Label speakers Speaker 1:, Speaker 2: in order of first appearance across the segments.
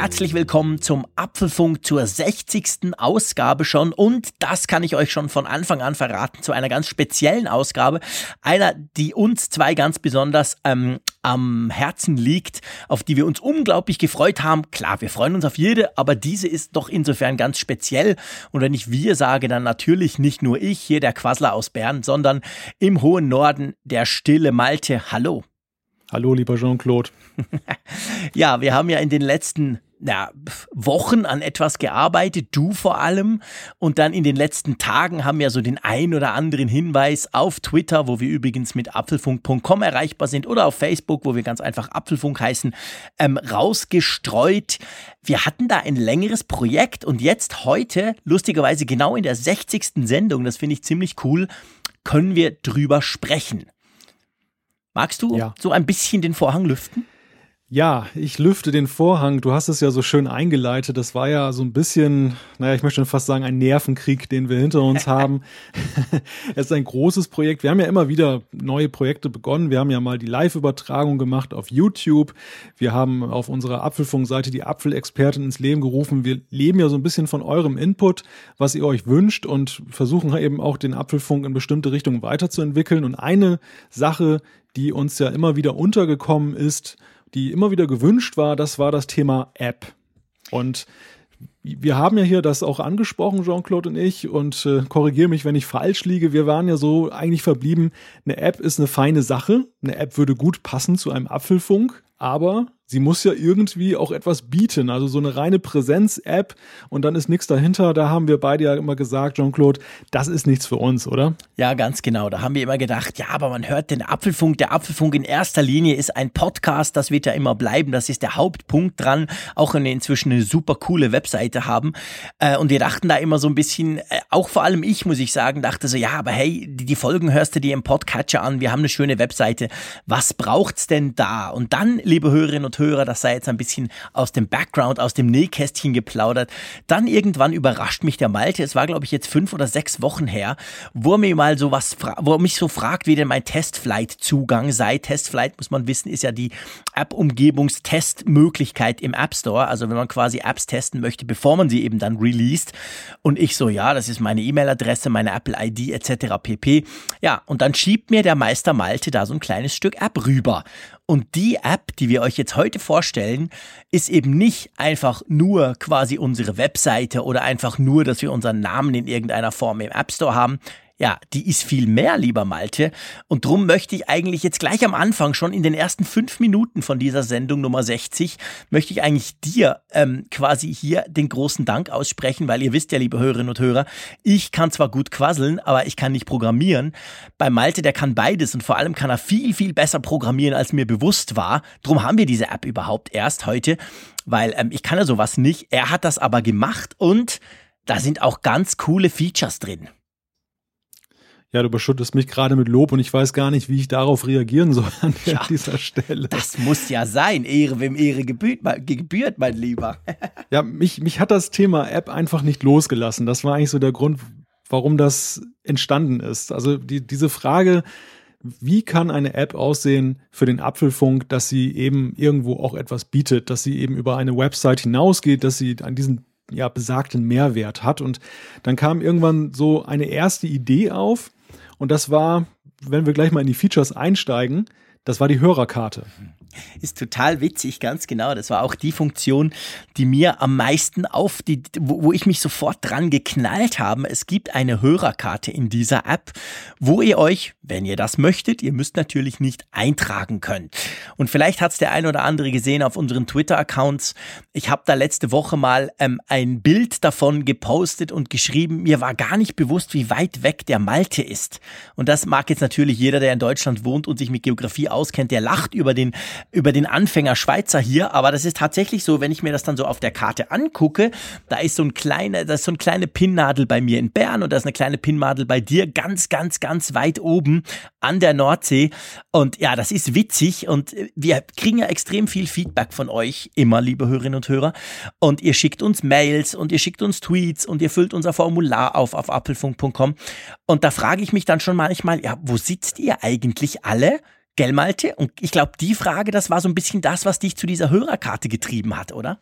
Speaker 1: Herzlich willkommen zum Apfelfunk zur 60. Ausgabe schon und das kann ich euch schon von Anfang an verraten zu einer ganz speziellen Ausgabe, einer, die uns zwei ganz besonders ähm, am Herzen liegt, auf die wir uns unglaublich gefreut haben. Klar, wir freuen uns auf jede, aber diese ist doch insofern ganz speziell und wenn ich wir sage, dann natürlich nicht nur ich, hier der Quassler aus Bern, sondern im hohen Norden der stille Malte. Hallo.
Speaker 2: Hallo, lieber Jean-Claude.
Speaker 1: ja, wir haben ja in den letzten na, Wochen an etwas gearbeitet, du vor allem. Und dann in den letzten Tagen haben wir so den ein oder anderen Hinweis auf Twitter, wo wir übrigens mit apfelfunk.com erreichbar sind, oder auf Facebook, wo wir ganz einfach Apfelfunk heißen, ähm, rausgestreut. Wir hatten da ein längeres Projekt und jetzt heute, lustigerweise genau in der 60. Sendung, das finde ich ziemlich cool, können wir drüber sprechen. Magst du ja. so ein bisschen den Vorhang lüften?
Speaker 2: Ja, ich lüfte den Vorhang. Du hast es ja so schön eingeleitet. Das war ja so ein bisschen, naja, ich möchte schon fast sagen, ein Nervenkrieg, den wir hinter uns haben. es ist ein großes Projekt. Wir haben ja immer wieder neue Projekte begonnen. Wir haben ja mal die Live-Übertragung gemacht auf YouTube. Wir haben auf unserer Apfelfunk-Seite die Apfelexpertin ins Leben gerufen. Wir leben ja so ein bisschen von eurem Input, was ihr euch wünscht und versuchen eben auch den Apfelfunk in bestimmte Richtungen weiterzuentwickeln. Und eine Sache, die uns ja immer wieder untergekommen ist, die immer wieder gewünscht war, das war das Thema App. Und wir haben ja hier das auch angesprochen, Jean-Claude und ich, und äh, korrigiere mich, wenn ich falsch liege. Wir waren ja so eigentlich verblieben, eine App ist eine feine Sache. Eine App würde gut passen zu einem Apfelfunk, aber sie muss ja irgendwie auch etwas bieten. Also so eine reine Präsenz-App und dann ist nichts dahinter. Da haben wir beide ja immer gesagt, Jean-Claude, das ist nichts für uns, oder?
Speaker 1: Ja, ganz genau. Da haben wir immer gedacht, ja, aber man hört den Apfelfunk. Der Apfelfunk in erster Linie ist ein Podcast. Das wird ja immer bleiben. Das ist der Hauptpunkt dran. Auch wenn wir inzwischen eine super coole Webseite haben. Äh, und wir dachten da immer so ein bisschen, äh, auch vor allem ich, muss ich sagen, dachte so, ja, aber hey, die Folgen hörst du dir im Podcatcher an. Wir haben eine schöne Webseite. Was braucht's denn da? Und dann, liebe Hörerinnen und Hörer, das sei jetzt ein bisschen aus dem Background, aus dem Nähkästchen geplaudert. Dann irgendwann überrascht mich der Malte, es war glaube ich jetzt fünf oder sechs Wochen her, wo er mir mal so wo er mich so fragt, wie denn mein Testflight-Zugang sei. Testflight, muss man wissen, ist ja die App-Umgebungstestmöglichkeit im App Store. Also wenn man quasi Apps testen möchte, bevor man sie eben dann released. Und ich so, ja, das ist meine E-Mail-Adresse, meine Apple-ID etc. pp. Ja, und dann schiebt mir der Meister Malte da so ein kleines Stück App rüber. Und die App, die wir euch jetzt heute vorstellen, ist eben nicht einfach nur quasi unsere Webseite oder einfach nur, dass wir unseren Namen in irgendeiner Form im App Store haben. Ja, die ist viel mehr, lieber Malte. Und drum möchte ich eigentlich jetzt gleich am Anfang, schon in den ersten fünf Minuten von dieser Sendung Nummer 60, möchte ich eigentlich dir ähm, quasi hier den großen Dank aussprechen, weil ihr wisst ja, liebe Hörerinnen und Hörer, ich kann zwar gut quasseln, aber ich kann nicht programmieren. Bei Malte, der kann beides und vor allem kann er viel, viel besser programmieren, als mir bewusst war. Drum haben wir diese App überhaupt erst heute, weil ähm, ich kann ja sowas nicht. Er hat das aber gemacht und da sind auch ganz coole Features drin
Speaker 2: ja, du überschüttest mich gerade mit Lob und ich weiß gar nicht, wie ich darauf reagieren soll an ja, dieser Stelle.
Speaker 1: Das muss ja sein. Ehre, wem Ehre gebührt, gebührt mein Lieber.
Speaker 2: ja, mich, mich hat das Thema App einfach nicht losgelassen. Das war eigentlich so der Grund, warum das entstanden ist. Also die, diese Frage, wie kann eine App aussehen für den Apfelfunk, dass sie eben irgendwo auch etwas bietet, dass sie eben über eine Website hinausgeht, dass sie an diesen ja, besagten Mehrwert hat. Und dann kam irgendwann so eine erste Idee auf, und das war, wenn wir gleich mal in die Features einsteigen, das war die Hörerkarte.
Speaker 1: Ist total witzig, ganz genau. Das war auch die Funktion, die mir am meisten auf, die, wo, wo ich mich sofort dran geknallt habe. Es gibt eine Hörerkarte in dieser App, wo ihr euch, wenn ihr das möchtet, ihr müsst natürlich nicht eintragen könnt. Und vielleicht hat es der ein oder andere gesehen auf unseren Twitter-Accounts. Ich habe da letzte Woche mal ähm, ein Bild davon gepostet und geschrieben. Mir war gar nicht bewusst, wie weit weg der Malte ist. Und das mag jetzt natürlich jeder, der in Deutschland wohnt und sich mit Geografie auskennt, der lacht über den, über den Anfänger Schweizer hier. Aber das ist tatsächlich so, wenn ich mir das dann so auf der Karte angucke, da ist so ein kleiner, da ist so eine kleine Pinnnadel bei mir in Bern und da ist eine kleine Pinnnadel bei dir ganz, ganz, ganz weit oben an der Nordsee. Und ja, das ist witzig und wir kriegen ja extrem viel Feedback von euch immer, liebe Hörerinnen und Hörer. Und ihr schickt uns Mails und ihr schickt uns Tweets und ihr füllt unser Formular auf auf apfelfunk.com. Und da frage ich mich dann schon manchmal, ja, wo sitzt ihr eigentlich alle? Gell, Malte? Und ich glaube, die Frage, das war so ein bisschen das, was dich zu dieser Hörerkarte getrieben hat, oder?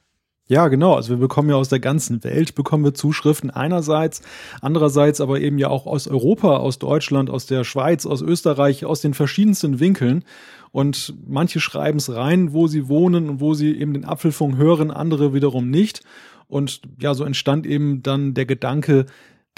Speaker 2: Ja, genau. Also wir bekommen ja aus der ganzen Welt bekommen wir Zuschriften einerseits, andererseits aber eben ja auch aus Europa, aus Deutschland, aus der Schweiz, aus Österreich, aus den verschiedensten Winkeln. Und manche schreiben es rein, wo sie wohnen und wo sie eben den Apfelfunk hören, andere wiederum nicht. Und ja, so entstand eben dann der Gedanke,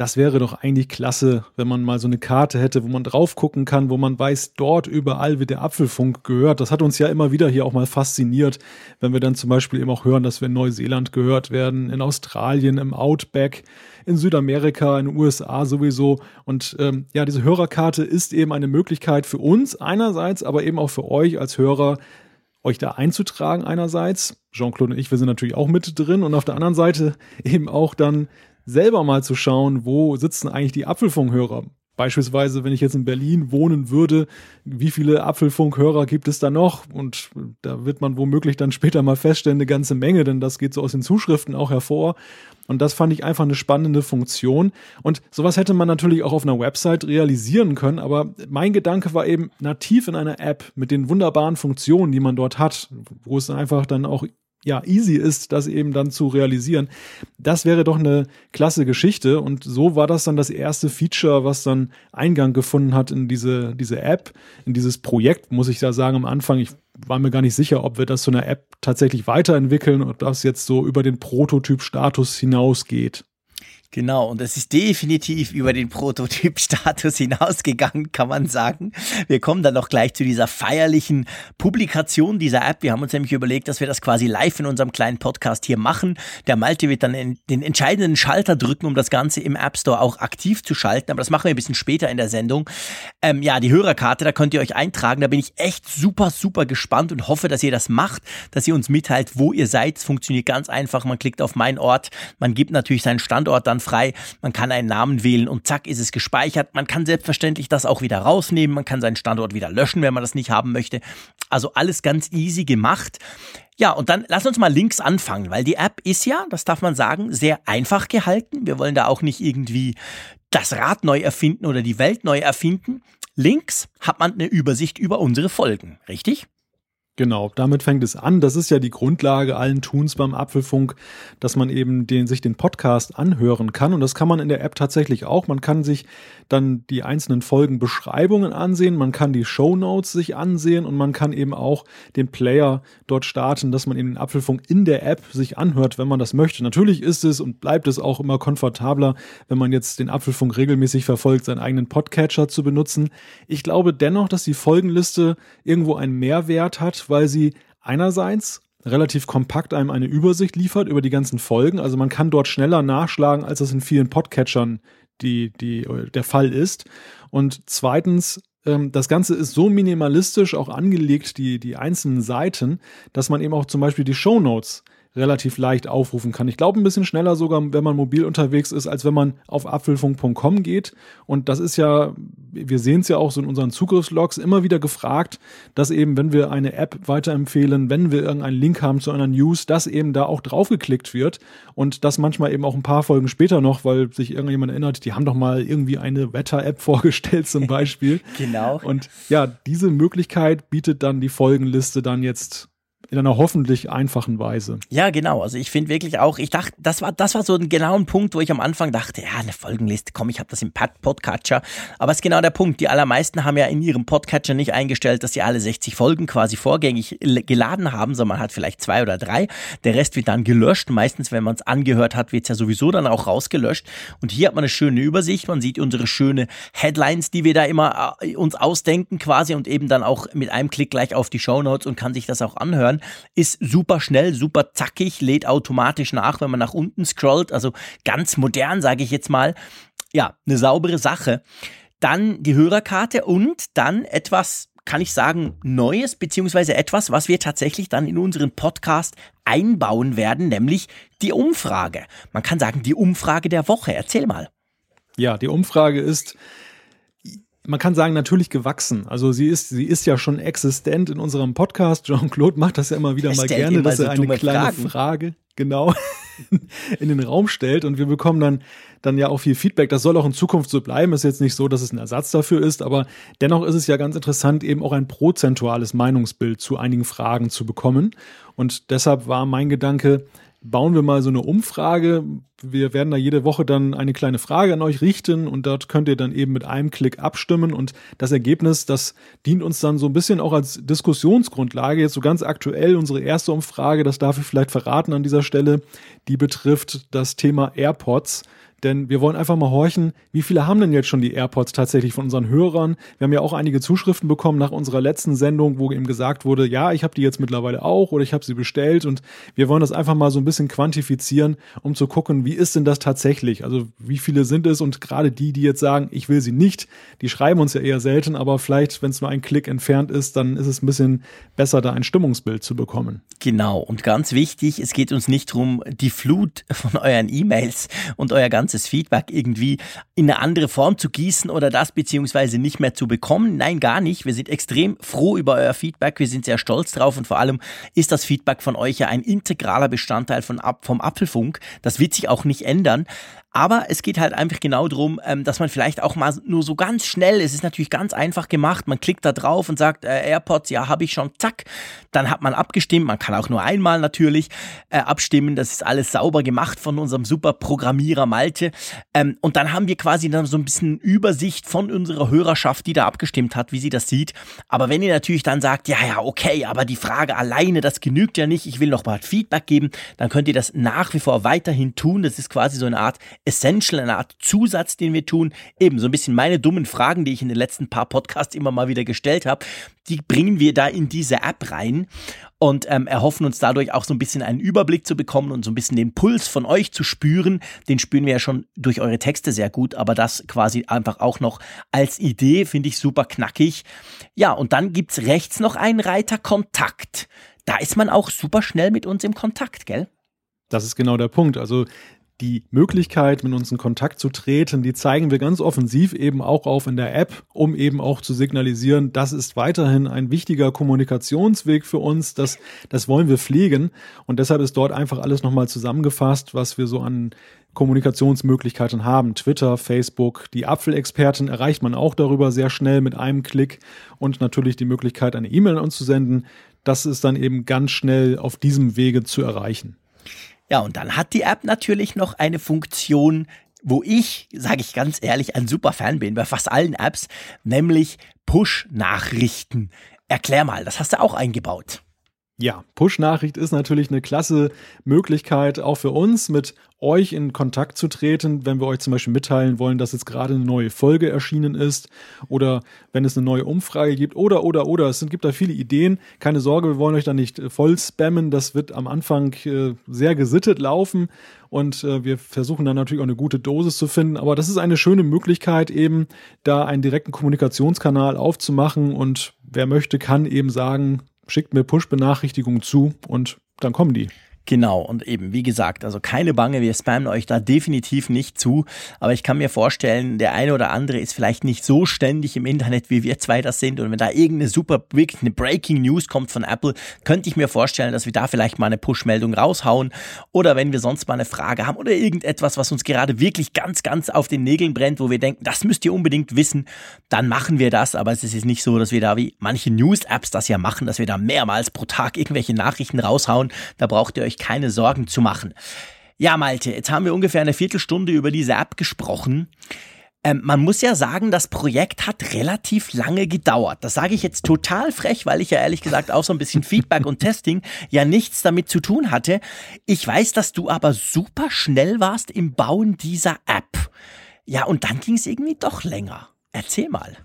Speaker 2: das wäre doch eigentlich klasse, wenn man mal so eine Karte hätte, wo man drauf gucken kann, wo man weiß, dort überall wird der Apfelfunk gehört. Das hat uns ja immer wieder hier auch mal fasziniert, wenn wir dann zum Beispiel eben auch hören, dass wir in Neuseeland gehört werden, in Australien, im Outback, in Südamerika, in den USA sowieso. Und ähm, ja, diese Hörerkarte ist eben eine Möglichkeit für uns einerseits, aber eben auch für euch als Hörer, euch da einzutragen einerseits. Jean-Claude und ich, wir sind natürlich auch mit drin und auf der anderen Seite eben auch dann selber mal zu schauen, wo sitzen eigentlich die Apfelfunkhörer. Beispielsweise, wenn ich jetzt in Berlin wohnen würde, wie viele Apfelfunkhörer gibt es da noch? Und da wird man womöglich dann später mal feststellen, eine ganze Menge, denn das geht so aus den Zuschriften auch hervor. Und das fand ich einfach eine spannende Funktion. Und sowas hätte man natürlich auch auf einer Website realisieren können. Aber mein Gedanke war eben nativ in einer App mit den wunderbaren Funktionen, die man dort hat, wo es einfach dann auch ja, easy ist, das eben dann zu realisieren. Das wäre doch eine klasse Geschichte. Und so war das dann das erste Feature, was dann Eingang gefunden hat in diese, diese App, in dieses Projekt, muss ich da sagen, am Anfang. Ich war mir gar nicht sicher, ob wir das zu einer App tatsächlich weiterentwickeln, ob das jetzt so über den Prototyp-Status hinausgeht.
Speaker 1: Genau, und es ist definitiv über den Prototyp-Status hinausgegangen, kann man sagen. Wir kommen dann noch gleich zu dieser feierlichen Publikation dieser App. Wir haben uns nämlich überlegt, dass wir das quasi live in unserem kleinen Podcast hier machen. Der Malte wird dann den entscheidenden Schalter drücken, um das Ganze im App Store auch aktiv zu schalten. Aber das machen wir ein bisschen später in der Sendung. Ähm, ja, die Hörerkarte, da könnt ihr euch eintragen. Da bin ich echt super, super gespannt und hoffe, dass ihr das macht, dass ihr uns mitteilt, wo ihr seid. Es funktioniert ganz einfach. Man klickt auf meinen Ort. Man gibt natürlich seinen Standort dann frei. Man kann einen Namen wählen und zack ist es gespeichert. Man kann selbstverständlich das auch wieder rausnehmen. Man kann seinen Standort wieder löschen, wenn man das nicht haben möchte. Also alles ganz easy gemacht. Ja, und dann lass uns mal links anfangen, weil die App ist ja, das darf man sagen, sehr einfach gehalten. Wir wollen da auch nicht irgendwie das Rad neu erfinden oder die Welt neu erfinden. Links hat man eine Übersicht über unsere Folgen, richtig?
Speaker 2: Genau, damit fängt es an. Das ist ja die Grundlage allen Tuns beim Apfelfunk, dass man eben den, sich den Podcast anhören kann. Und das kann man in der App tatsächlich auch. Man kann sich dann die einzelnen Folgen Beschreibungen ansehen, man kann die Show Notes sich ansehen und man kann eben auch den Player dort starten, dass man eben den Apfelfunk in der App sich anhört, wenn man das möchte. Natürlich ist es und bleibt es auch immer komfortabler, wenn man jetzt den Apfelfunk regelmäßig verfolgt, seinen eigenen Podcatcher zu benutzen. Ich glaube dennoch, dass die Folgenliste irgendwo einen Mehrwert hat, weil sie einerseits relativ kompakt einem eine Übersicht liefert über die ganzen Folgen. Also man kann dort schneller nachschlagen, als das in vielen Podcatchern die, die, der Fall ist. Und zweitens, ähm, das Ganze ist so minimalistisch auch angelegt, die, die einzelnen Seiten, dass man eben auch zum Beispiel die Show Notes relativ leicht aufrufen kann. Ich glaube ein bisschen schneller sogar, wenn man mobil unterwegs ist, als wenn man auf apfelfunk.com geht. Und das ist ja, wir sehen es ja auch so in unseren Zugriffslogs, immer wieder gefragt, dass eben, wenn wir eine App weiterempfehlen, wenn wir irgendeinen Link haben zu einer News, dass eben da auch draufgeklickt wird. Und das manchmal eben auch ein paar Folgen später noch, weil sich irgendjemand erinnert, die haben doch mal irgendwie eine Wetter-App vorgestellt zum Beispiel.
Speaker 1: genau.
Speaker 2: Und ja, diese Möglichkeit bietet dann die Folgenliste dann jetzt in einer hoffentlich einfachen Weise.
Speaker 1: Ja, genau. Also ich finde wirklich auch, ich dachte, das war, das war so ein genauer Punkt, wo ich am Anfang dachte, ja, eine Folgenliste, komm, ich habe das im Podcatcher. Aber es ist genau der Punkt. Die allermeisten haben ja in ihrem Podcatcher nicht eingestellt, dass sie alle 60 Folgen quasi vorgängig geladen haben, sondern man hat vielleicht zwei oder drei. Der Rest wird dann gelöscht. Meistens, wenn man es angehört hat, wird es ja sowieso dann auch rausgelöscht. Und hier hat man eine schöne Übersicht. Man sieht unsere schöne Headlines, die wir da immer äh, uns ausdenken quasi und eben dann auch mit einem Klick gleich auf die Show Notes und kann sich das auch anhören ist super schnell, super zackig, lädt automatisch nach, wenn man nach unten scrollt. Also ganz modern, sage ich jetzt mal. Ja, eine saubere Sache. Dann die Hörerkarte und dann etwas kann ich sagen, Neues, beziehungsweise etwas, was wir tatsächlich dann in unseren Podcast einbauen werden, nämlich die Umfrage. Man kann sagen, die Umfrage der Woche. Erzähl mal.
Speaker 2: Ja, die Umfrage ist, man kann sagen, natürlich gewachsen. Also sie ist, sie ist ja schon existent in unserem Podcast. Jean-Claude macht das ja immer wieder mal gerne, dass er eine kleine Fragen. Frage genau in den Raum stellt und wir bekommen dann dann ja auch viel Feedback. Das soll auch in Zukunft so bleiben. Ist jetzt nicht so, dass es ein Ersatz dafür ist, aber dennoch ist es ja ganz interessant, eben auch ein prozentuales Meinungsbild zu einigen Fragen zu bekommen. Und deshalb war mein Gedanke, bauen wir mal so eine Umfrage. Wir werden da jede Woche dann eine kleine Frage an euch richten und dort könnt ihr dann eben mit einem Klick abstimmen und das Ergebnis, das dient uns dann so ein bisschen auch als Diskussionsgrundlage. Jetzt so ganz aktuell unsere erste Umfrage, das darf ich vielleicht verraten an dieser Stelle, die betrifft das Thema AirPods. Denn wir wollen einfach mal horchen, wie viele haben denn jetzt schon die AirPods tatsächlich von unseren Hörern? Wir haben ja auch einige Zuschriften bekommen nach unserer letzten Sendung, wo eben gesagt wurde, ja, ich habe die jetzt mittlerweile auch oder ich habe sie bestellt und wir wollen das einfach mal so ein bisschen quantifizieren, um zu gucken, wie ist denn das tatsächlich? Also wie viele sind es und gerade die, die jetzt sagen, ich will sie nicht, die schreiben uns ja eher selten, aber vielleicht, wenn es nur ein Klick entfernt ist, dann ist es ein bisschen besser, da ein Stimmungsbild zu bekommen.
Speaker 1: Genau und ganz wichtig, es geht uns nicht darum, die Flut von euren E-Mails und euer ganzes ganzes Feedback irgendwie in eine andere Form zu gießen oder das beziehungsweise nicht mehr zu bekommen. Nein, gar nicht. Wir sind extrem froh über euer Feedback. Wir sind sehr stolz drauf und vor allem ist das Feedback von euch ja ein integraler Bestandteil von, vom Apfelfunk. Das wird sich auch nicht ändern. Aber es geht halt einfach genau darum, ähm, dass man vielleicht auch mal nur so ganz schnell, es ist natürlich ganz einfach gemacht, man klickt da drauf und sagt, äh, AirPods, ja, habe ich schon, zack. Dann hat man abgestimmt, man kann auch nur einmal natürlich äh, abstimmen, das ist alles sauber gemacht von unserem super Programmierer Malte. Ähm, und dann haben wir quasi dann so ein bisschen Übersicht von unserer Hörerschaft, die da abgestimmt hat, wie sie das sieht. Aber wenn ihr natürlich dann sagt, ja, ja, okay, aber die Frage alleine, das genügt ja nicht, ich will noch mal Feedback geben, dann könnt ihr das nach wie vor weiterhin tun. Das ist quasi so eine Art Essential, eine Art Zusatz, den wir tun. Eben so ein bisschen meine dummen Fragen, die ich in den letzten paar Podcasts immer mal wieder gestellt habe, die bringen wir da in diese App rein und ähm, erhoffen uns dadurch auch so ein bisschen einen Überblick zu bekommen und so ein bisschen den Puls von euch zu spüren. Den spüren wir ja schon durch eure Texte sehr gut, aber das quasi einfach auch noch als Idee finde ich super knackig. Ja, und dann gibt's rechts noch einen Reiter Kontakt. Da ist man auch super schnell mit uns im Kontakt, gell?
Speaker 2: Das ist genau der Punkt. Also die Möglichkeit, mit uns in Kontakt zu treten, die zeigen wir ganz offensiv eben auch auf in der App, um eben auch zu signalisieren, das ist weiterhin ein wichtiger Kommunikationsweg für uns, das, das wollen wir pflegen. Und deshalb ist dort einfach alles nochmal zusammengefasst, was wir so an Kommunikationsmöglichkeiten haben. Twitter, Facebook, die Apfelexperten erreicht man auch darüber sehr schnell mit einem Klick und natürlich die Möglichkeit, eine E-Mail an uns zu senden. Das ist dann eben ganz schnell auf diesem Wege zu erreichen.
Speaker 1: Ja, und dann hat die App natürlich noch eine Funktion, wo ich, sage ich ganz ehrlich, ein super Fan bin bei fast allen Apps, nämlich Push-Nachrichten. Erklär mal, das hast du auch eingebaut.
Speaker 2: Ja, Push-Nachricht ist natürlich eine klasse Möglichkeit, auch für uns mit euch in Kontakt zu treten, wenn wir euch zum Beispiel mitteilen wollen, dass jetzt gerade eine neue Folge erschienen ist oder wenn es eine neue Umfrage gibt oder, oder, oder. Es gibt da viele Ideen. Keine Sorge, wir wollen euch da nicht äh, voll spammen. Das wird am Anfang äh, sehr gesittet laufen und äh, wir versuchen dann natürlich auch eine gute Dosis zu finden. Aber das ist eine schöne Möglichkeit, eben da einen direkten Kommunikationskanal aufzumachen und wer möchte, kann eben sagen, schickt mir Push-Benachrichtigungen zu und dann kommen die.
Speaker 1: Genau, und eben, wie gesagt, also keine Bange, wir spammen euch da definitiv nicht zu, aber ich kann mir vorstellen, der eine oder andere ist vielleicht nicht so ständig im Internet, wie wir zwei das sind und wenn da irgendeine super, eine Breaking News kommt von Apple, könnte ich mir vorstellen, dass wir da vielleicht mal eine Push-Meldung raushauen oder wenn wir sonst mal eine Frage haben oder irgendetwas, was uns gerade wirklich ganz, ganz auf den Nägeln brennt, wo wir denken, das müsst ihr unbedingt wissen, dann machen wir das, aber es ist nicht so, dass wir da wie manche News-Apps das ja machen, dass wir da mehrmals pro Tag irgendwelche Nachrichten raushauen, da braucht ihr euch keine Sorgen zu machen. Ja, Malte, jetzt haben wir ungefähr eine Viertelstunde über diese App gesprochen. Ähm, man muss ja sagen, das Projekt hat relativ lange gedauert. Das sage ich jetzt total frech, weil ich ja ehrlich gesagt auch so ein bisschen Feedback und Testing ja nichts damit zu tun hatte. Ich weiß, dass du aber super schnell warst im Bauen dieser App. Ja, und dann ging es irgendwie doch länger. Erzähl mal.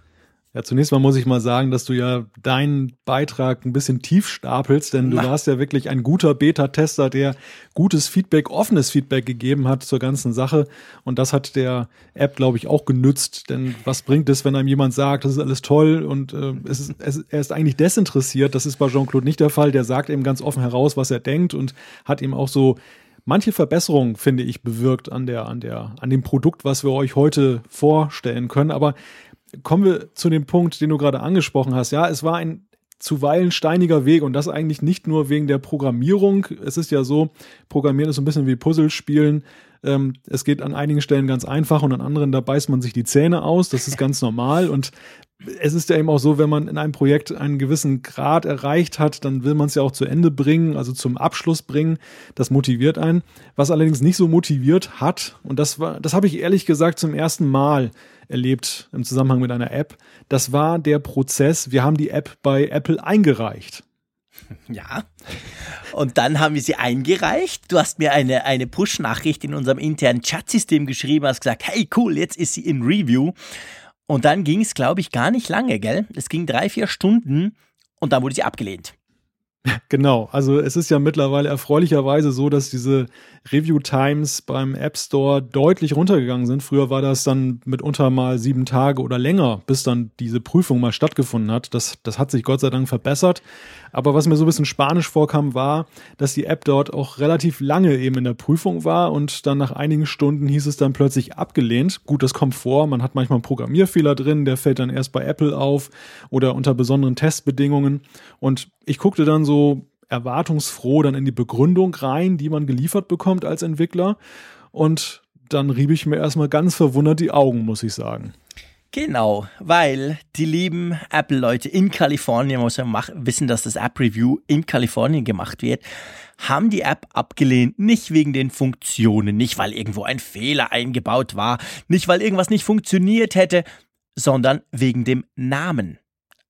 Speaker 2: Ja, zunächst mal muss ich mal sagen, dass du ja deinen Beitrag ein bisschen tief stapelst, denn du warst ja wirklich ein guter Beta-Tester, der gutes Feedback, offenes Feedback gegeben hat zur ganzen Sache. Und das hat der App, glaube ich, auch genützt. Denn was bringt es, wenn einem jemand sagt, das ist alles toll und äh, es ist, es, er ist eigentlich desinteressiert? Das ist bei Jean-Claude nicht der Fall. Der sagt eben ganz offen heraus, was er denkt und hat ihm auch so manche Verbesserungen, finde ich, bewirkt an der, an der, an dem Produkt, was wir euch heute vorstellen können. Aber kommen wir zu dem Punkt, den du gerade angesprochen hast. Ja, es war ein zuweilen steiniger Weg und das eigentlich nicht nur wegen der Programmierung. Es ist ja so, Programmieren ist so ein bisschen wie Puzzlespielen. Ähm, es geht an einigen Stellen ganz einfach und an anderen, da beißt man sich die Zähne aus. Das ist ganz normal und es ist ja eben auch so, wenn man in einem Projekt einen gewissen Grad erreicht hat, dann will man es ja auch zu Ende bringen, also zum Abschluss bringen. Das motiviert einen. Was allerdings nicht so motiviert hat, und das war, das habe ich ehrlich gesagt zum ersten Mal erlebt im Zusammenhang mit einer App. Das war der Prozess, wir haben die App bei Apple eingereicht.
Speaker 1: Ja. Und dann haben wir sie eingereicht. Du hast mir eine, eine Push-Nachricht in unserem internen Chat-System geschrieben, hast gesagt, hey cool, jetzt ist sie in Review. Und dann ging es, glaube ich, gar nicht lange, gell? Es ging drei, vier Stunden und dann wurde sie abgelehnt.
Speaker 2: Genau, also es ist ja mittlerweile erfreulicherweise so, dass diese Review Times beim App Store deutlich runtergegangen sind. Früher war das dann mitunter mal sieben Tage oder länger, bis dann diese Prüfung mal stattgefunden hat. Das, das hat sich Gott sei Dank verbessert. Aber was mir so ein bisschen spanisch vorkam, war, dass die App dort auch relativ lange eben in der Prüfung war und dann nach einigen Stunden hieß es dann plötzlich abgelehnt. Gut, das kommt vor. Man hat manchmal einen Programmierfehler drin, der fällt dann erst bei Apple auf oder unter besonderen Testbedingungen. Und ich guckte dann so erwartungsfroh dann in die Begründung rein, die man geliefert bekommt als Entwickler. Und dann rieb ich mir erstmal ganz verwundert die Augen, muss ich sagen.
Speaker 1: Genau, weil die lieben Apple-Leute in Kalifornien, muss man wissen, dass das App-Review in Kalifornien gemacht wird, haben die App abgelehnt, nicht wegen den Funktionen, nicht weil irgendwo ein Fehler eingebaut war, nicht weil irgendwas nicht funktioniert hätte, sondern wegen dem Namen.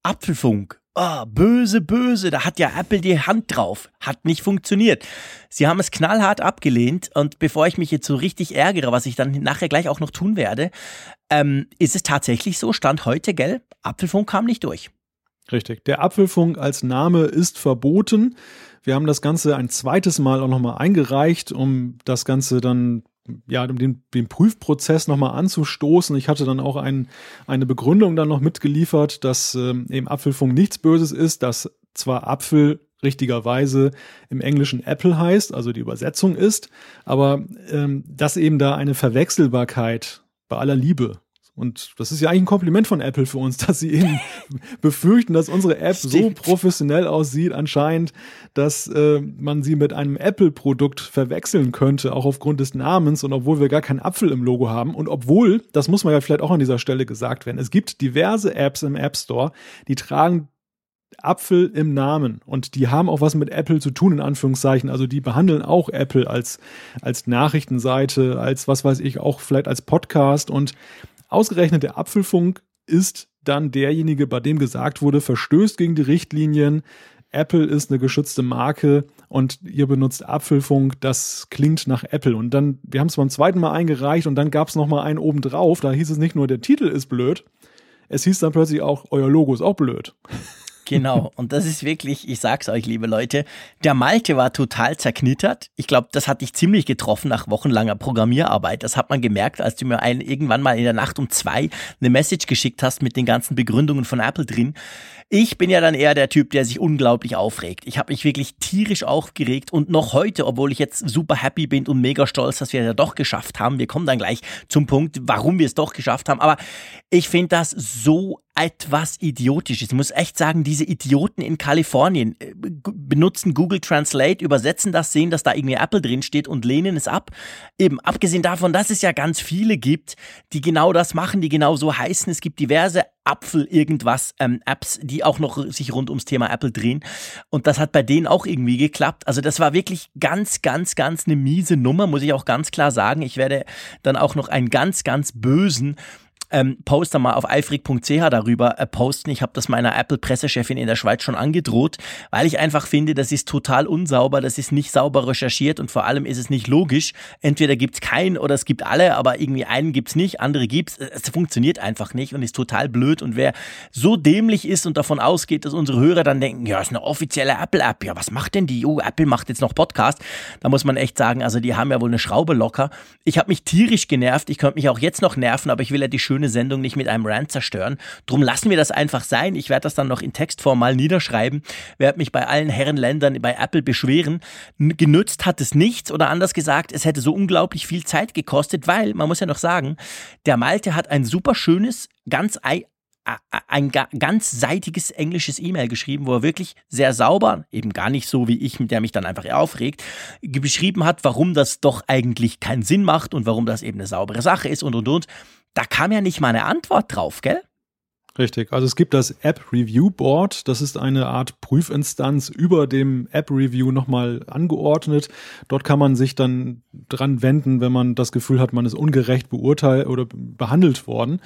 Speaker 1: Apfelfunk oh, böse, böse, da hat ja Apple die Hand drauf. Hat nicht funktioniert. Sie haben es knallhart abgelehnt und bevor ich mich jetzt so richtig ärgere, was ich dann nachher gleich auch noch tun werde, ähm, ist es tatsächlich so, Stand heute, gell? Apfelfunk kam nicht durch.
Speaker 2: Richtig. Der Apfelfunk als Name ist verboten. Wir haben das Ganze ein zweites Mal auch nochmal eingereicht, um das Ganze dann ja, den, den Prüfprozess nochmal anzustoßen. Ich hatte dann auch ein, eine Begründung dann noch mitgeliefert, dass ähm, eben Apfelfunk nichts Böses ist, dass zwar Apfel richtigerweise im Englischen Apple heißt, also die Übersetzung ist, aber ähm, dass eben da eine Verwechselbarkeit bei aller Liebe und das ist ja eigentlich ein Kompliment von Apple für uns, dass sie eben befürchten, dass unsere App Stimmt. so professionell aussieht, anscheinend, dass äh, man sie mit einem Apple-Produkt verwechseln könnte, auch aufgrund des Namens und obwohl wir gar keinen Apfel im Logo haben. Und obwohl, das muss man ja vielleicht auch an dieser Stelle gesagt werden, es gibt diverse Apps im App Store, die tragen Apfel im Namen und die haben auch was mit Apple zu tun, in Anführungszeichen. Also die behandeln auch Apple als, als Nachrichtenseite, als was weiß ich, auch vielleicht als Podcast und Ausgerechnet der Apfelfunk ist dann derjenige, bei dem gesagt wurde, verstößt gegen die Richtlinien. Apple ist eine geschützte Marke und ihr benutzt Apfelfunk, das klingt nach Apple. Und dann, wir haben es beim zweiten Mal eingereicht und dann gab es nochmal einen obendrauf. Da hieß es nicht nur, der Titel ist blöd, es hieß dann plötzlich auch, euer Logo ist auch blöd.
Speaker 1: Genau, und das ist wirklich, ich sag's euch, liebe Leute, der Malte war total zerknittert. Ich glaube, das hat dich ziemlich getroffen nach wochenlanger Programmierarbeit. Das hat man gemerkt, als du mir ein, irgendwann mal in der Nacht um zwei eine Message geschickt hast mit den ganzen Begründungen von Apple drin. Ich bin ja dann eher der Typ, der sich unglaublich aufregt. Ich habe mich wirklich tierisch aufgeregt und noch heute, obwohl ich jetzt super happy bin und mega stolz, dass wir es ja doch geschafft haben. Wir kommen dann gleich zum Punkt, warum wir es doch geschafft haben. Aber ich finde das so etwas idiotisch. Ich muss echt sagen, diese Idioten in Kalifornien äh, benutzen Google Translate, übersetzen das, sehen, dass da irgendwie Apple drin steht und lehnen es ab. Eben, abgesehen davon, dass es ja ganz viele gibt, die genau das machen, die genau so heißen. Es gibt diverse Apfel irgendwas ähm, Apps, die auch noch sich rund ums Thema Apple drehen. Und das hat bei denen auch irgendwie geklappt. Also das war wirklich ganz, ganz, ganz eine miese Nummer, muss ich auch ganz klar sagen. Ich werde dann auch noch einen ganz, ganz bösen ähm, poste mal auf eifrig.ch darüber äh, posten. Ich habe das meiner Apple-Pressechefin in der Schweiz schon angedroht, weil ich einfach finde, das ist total unsauber, das ist nicht sauber recherchiert und vor allem ist es nicht logisch. Entweder gibt es keinen oder es gibt alle, aber irgendwie einen gibt es nicht, andere gibt es. Es funktioniert einfach nicht und ist total blöd. Und wer so dämlich ist und davon ausgeht, dass unsere Hörer dann denken, ja, ist eine offizielle Apple-App, ja, was macht denn die? Oh, Apple macht jetzt noch Podcast. Da muss man echt sagen, also die haben ja wohl eine Schraube locker. Ich habe mich tierisch genervt, ich könnte mich auch jetzt noch nerven, aber ich will ja die schöne Sendung nicht mit einem Rant zerstören. Drum lassen wir das einfach sein. Ich werde das dann noch in Textform mal niederschreiben, werde mich bei allen Herrenländern bei Apple beschweren. Genützt hat es nichts oder anders gesagt, es hätte so unglaublich viel Zeit gekostet, weil, man muss ja noch sagen, der Malte hat ein super schönes, ganz ein ganz seitiges englisches E-Mail geschrieben, wo er wirklich sehr sauber, eben gar nicht so wie ich, der mich dann einfach aufregt, beschrieben hat, warum das doch eigentlich keinen Sinn macht und warum das eben eine saubere Sache ist und und und. Da kam ja nicht mal eine Antwort drauf, gell?
Speaker 2: Richtig. Also es gibt das App Review Board. Das ist eine Art Prüfinstanz über dem App Review nochmal angeordnet. Dort kann man sich dann dran wenden, wenn man das Gefühl hat, man ist ungerecht beurteilt oder behandelt worden.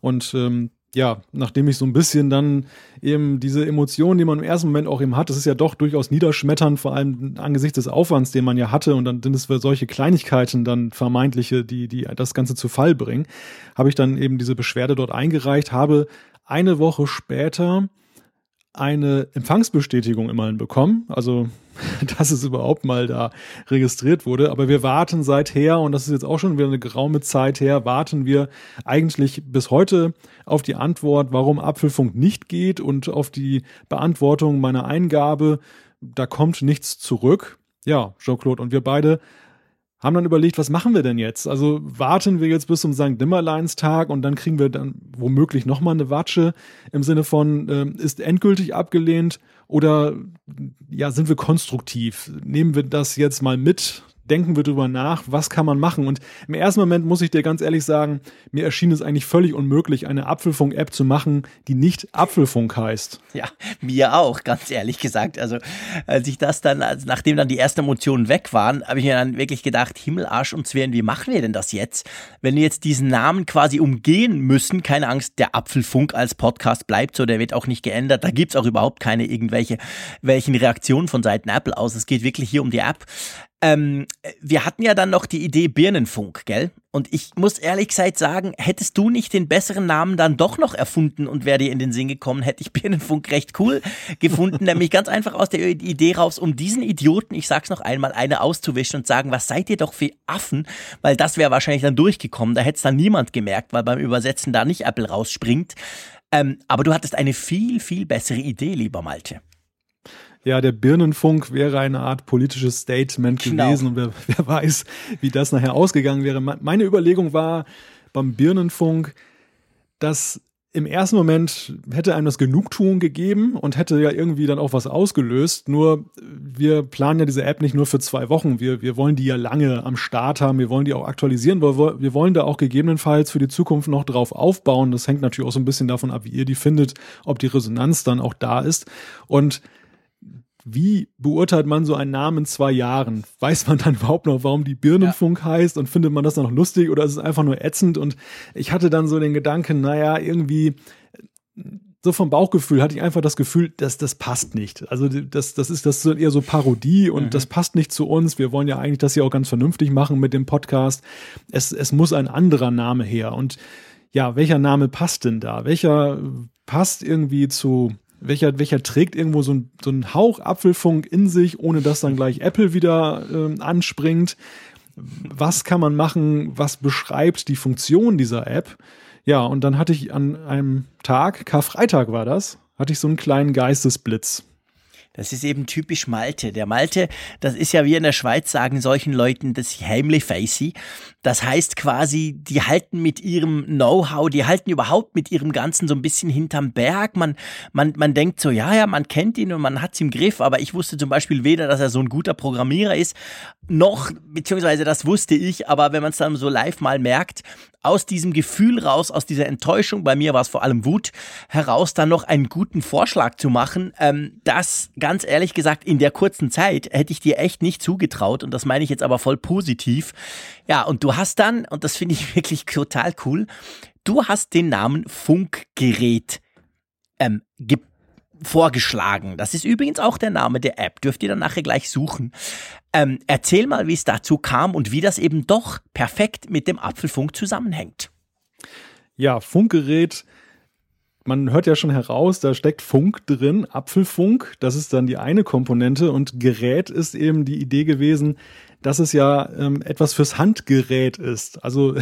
Speaker 2: Und ähm, ja, nachdem ich so ein bisschen dann eben diese Emotionen, die man im ersten Moment auch eben hat, das ist ja doch durchaus niederschmetternd, vor allem angesichts des Aufwands, den man ja hatte, und dann sind es für solche Kleinigkeiten dann vermeintliche, die, die das Ganze zu Fall bringen, habe ich dann eben diese Beschwerde dort eingereicht, habe eine Woche später eine Empfangsbestätigung immerhin bekommen. Also, dass es überhaupt mal da registriert wurde. Aber wir warten seither, und das ist jetzt auch schon wieder eine geraume Zeit her, warten wir eigentlich bis heute auf die Antwort, warum Apfelfunk nicht geht und auf die Beantwortung meiner Eingabe. Da kommt nichts zurück. Ja, Jean-Claude, und wir beide haben dann überlegt, was machen wir denn jetzt? Also warten wir jetzt bis zum St. Nimmerleinstag und dann kriegen wir dann womöglich nochmal eine Watsche im Sinne von, äh, ist endgültig abgelehnt oder ja, sind wir konstruktiv? Nehmen wir das jetzt mal mit denken wir drüber nach, was kann man machen. Und im ersten Moment muss ich dir ganz ehrlich sagen, mir erschien es eigentlich völlig unmöglich, eine Apfelfunk-App zu machen, die nicht Apfelfunk heißt.
Speaker 1: Ja, mir auch, ganz ehrlich gesagt. Also als ich das dann, also nachdem dann die ersten Emotionen weg waren, habe ich mir dann wirklich gedacht, Himmel, Arsch und Zwirn, wie machen wir denn das jetzt? Wenn wir jetzt diesen Namen quasi umgehen müssen, keine Angst, der Apfelfunk als Podcast bleibt so, der wird auch nicht geändert. Da gibt's auch überhaupt keine irgendwelche welchen Reaktionen von Seiten Apple aus. Es geht wirklich hier um die App. Ähm, wir hatten ja dann noch die Idee Birnenfunk, gell? Und ich muss ehrlich gesagt sagen, hättest du nicht den besseren Namen dann doch noch erfunden und wäre dir in den Sinn gekommen, hätte ich Birnenfunk recht cool gefunden. nämlich ganz einfach aus der Idee raus, um diesen Idioten, ich sag's noch einmal, eine auszuwischen und sagen, was seid ihr doch für Affen? Weil das wäre wahrscheinlich dann durchgekommen. Da hätte es dann niemand gemerkt, weil beim Übersetzen da nicht Apple rausspringt. Ähm, aber du hattest eine viel, viel bessere Idee, lieber Malte.
Speaker 2: Ja, der Birnenfunk wäre eine Art politisches Statement genau. gewesen und wer, wer weiß, wie das nachher ausgegangen wäre. Meine Überlegung war beim Birnenfunk, dass im ersten Moment hätte einem das Genugtuung gegeben und hätte ja irgendwie dann auch was ausgelöst. Nur wir planen ja diese App nicht nur für zwei Wochen. Wir, wir wollen die ja lange am Start haben. Wir wollen die auch aktualisieren. Wir, wir wollen da auch gegebenenfalls für die Zukunft noch drauf aufbauen. Das hängt natürlich auch so ein bisschen davon ab, wie ihr die findet, ob die Resonanz dann auch da ist. Und wie beurteilt man so einen Namen in zwei Jahren? Weiß man dann überhaupt noch, warum die Birnenfunk ja. heißt und findet man das dann noch lustig oder ist es einfach nur ätzend? Und ich hatte dann so den Gedanken, naja, irgendwie so vom Bauchgefühl hatte ich einfach das Gefühl, dass das passt nicht. Also das, das ist das ist eher so Parodie und mhm. das passt nicht zu uns. Wir wollen ja eigentlich das hier auch ganz vernünftig machen mit dem Podcast. Es, es muss ein anderer Name her. Und ja, welcher Name passt denn da? Welcher passt irgendwie zu welcher, welcher trägt irgendwo so ein, so ein Hauch Apfelfunk in sich, ohne dass dann gleich Apple wieder äh, anspringt. Was kann man machen? Was beschreibt die Funktion dieser App? Ja, und dann hatte ich an einem Tag, Karfreitag war das, hatte ich so einen kleinen Geistesblitz.
Speaker 1: Das ist eben typisch Malte. Der Malte, das ist ja wie in der Schweiz sagen solchen Leuten das heimlich facey. Das heißt quasi, die halten mit ihrem Know-how, die halten überhaupt mit ihrem Ganzen so ein bisschen hinterm Berg. Man, man, man denkt so, ja, ja, man kennt ihn und man hat's im Griff, aber ich wusste zum Beispiel weder, dass er so ein guter Programmierer ist, noch, beziehungsweise das wusste ich, aber wenn man es dann so live mal merkt, aus diesem Gefühl raus, aus dieser Enttäuschung, bei mir war es vor allem Wut, heraus dann noch einen guten Vorschlag zu machen, ähm, das ganz ehrlich gesagt in der kurzen Zeit hätte ich dir echt nicht zugetraut und das meine ich jetzt aber voll positiv. Ja, und du hast dann, und das finde ich wirklich total cool, du hast den Namen Funkgerät ähm, vorgeschlagen. Das ist übrigens auch der Name der App. Dürft ihr dann nachher gleich suchen. Ähm, erzähl mal, wie es dazu kam und wie das eben doch perfekt mit dem Apfelfunk zusammenhängt.
Speaker 2: Ja, Funkgerät man hört ja schon heraus, da steckt Funk drin, Apfelfunk, das ist dann die eine Komponente und Gerät ist eben die Idee gewesen, dass es ja ähm, etwas fürs Handgerät ist. Also,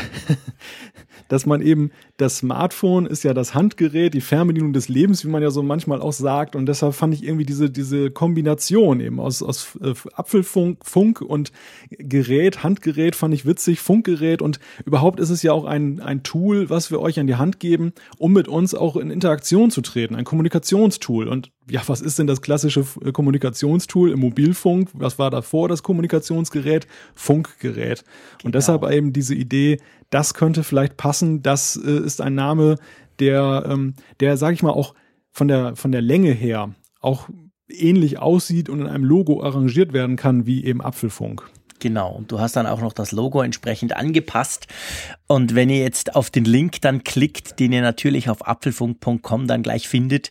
Speaker 2: dass man eben, das Smartphone ist ja das Handgerät, die Fernbedienung des Lebens, wie man ja so manchmal auch sagt. Und deshalb fand ich irgendwie diese, diese Kombination eben aus, aus äh, Apfelfunk Funk und Gerät, Handgerät fand ich witzig, Funkgerät und überhaupt ist es ja auch ein, ein Tool, was wir euch an die Hand geben, um mit uns auch in Interaktion zu treten, ein Kommunikationstool. Und ja, was ist denn das klassische äh, Kommunikationstool im Mobilfunk? Was war davor das Kommunikationsgerät? Funkgerät. Genau. Und deshalb eben diese Idee, das könnte vielleicht passen. Das äh, ist ein Name, der, ähm, der, sag ich mal, auch von der, von der Länge her auch ähnlich aussieht und in einem Logo arrangiert werden kann wie eben Apfelfunk.
Speaker 1: Genau, und du hast dann auch noch das Logo entsprechend angepasst. Und wenn ihr jetzt auf den Link dann klickt, den ihr natürlich auf apfelfunk.com dann gleich findet,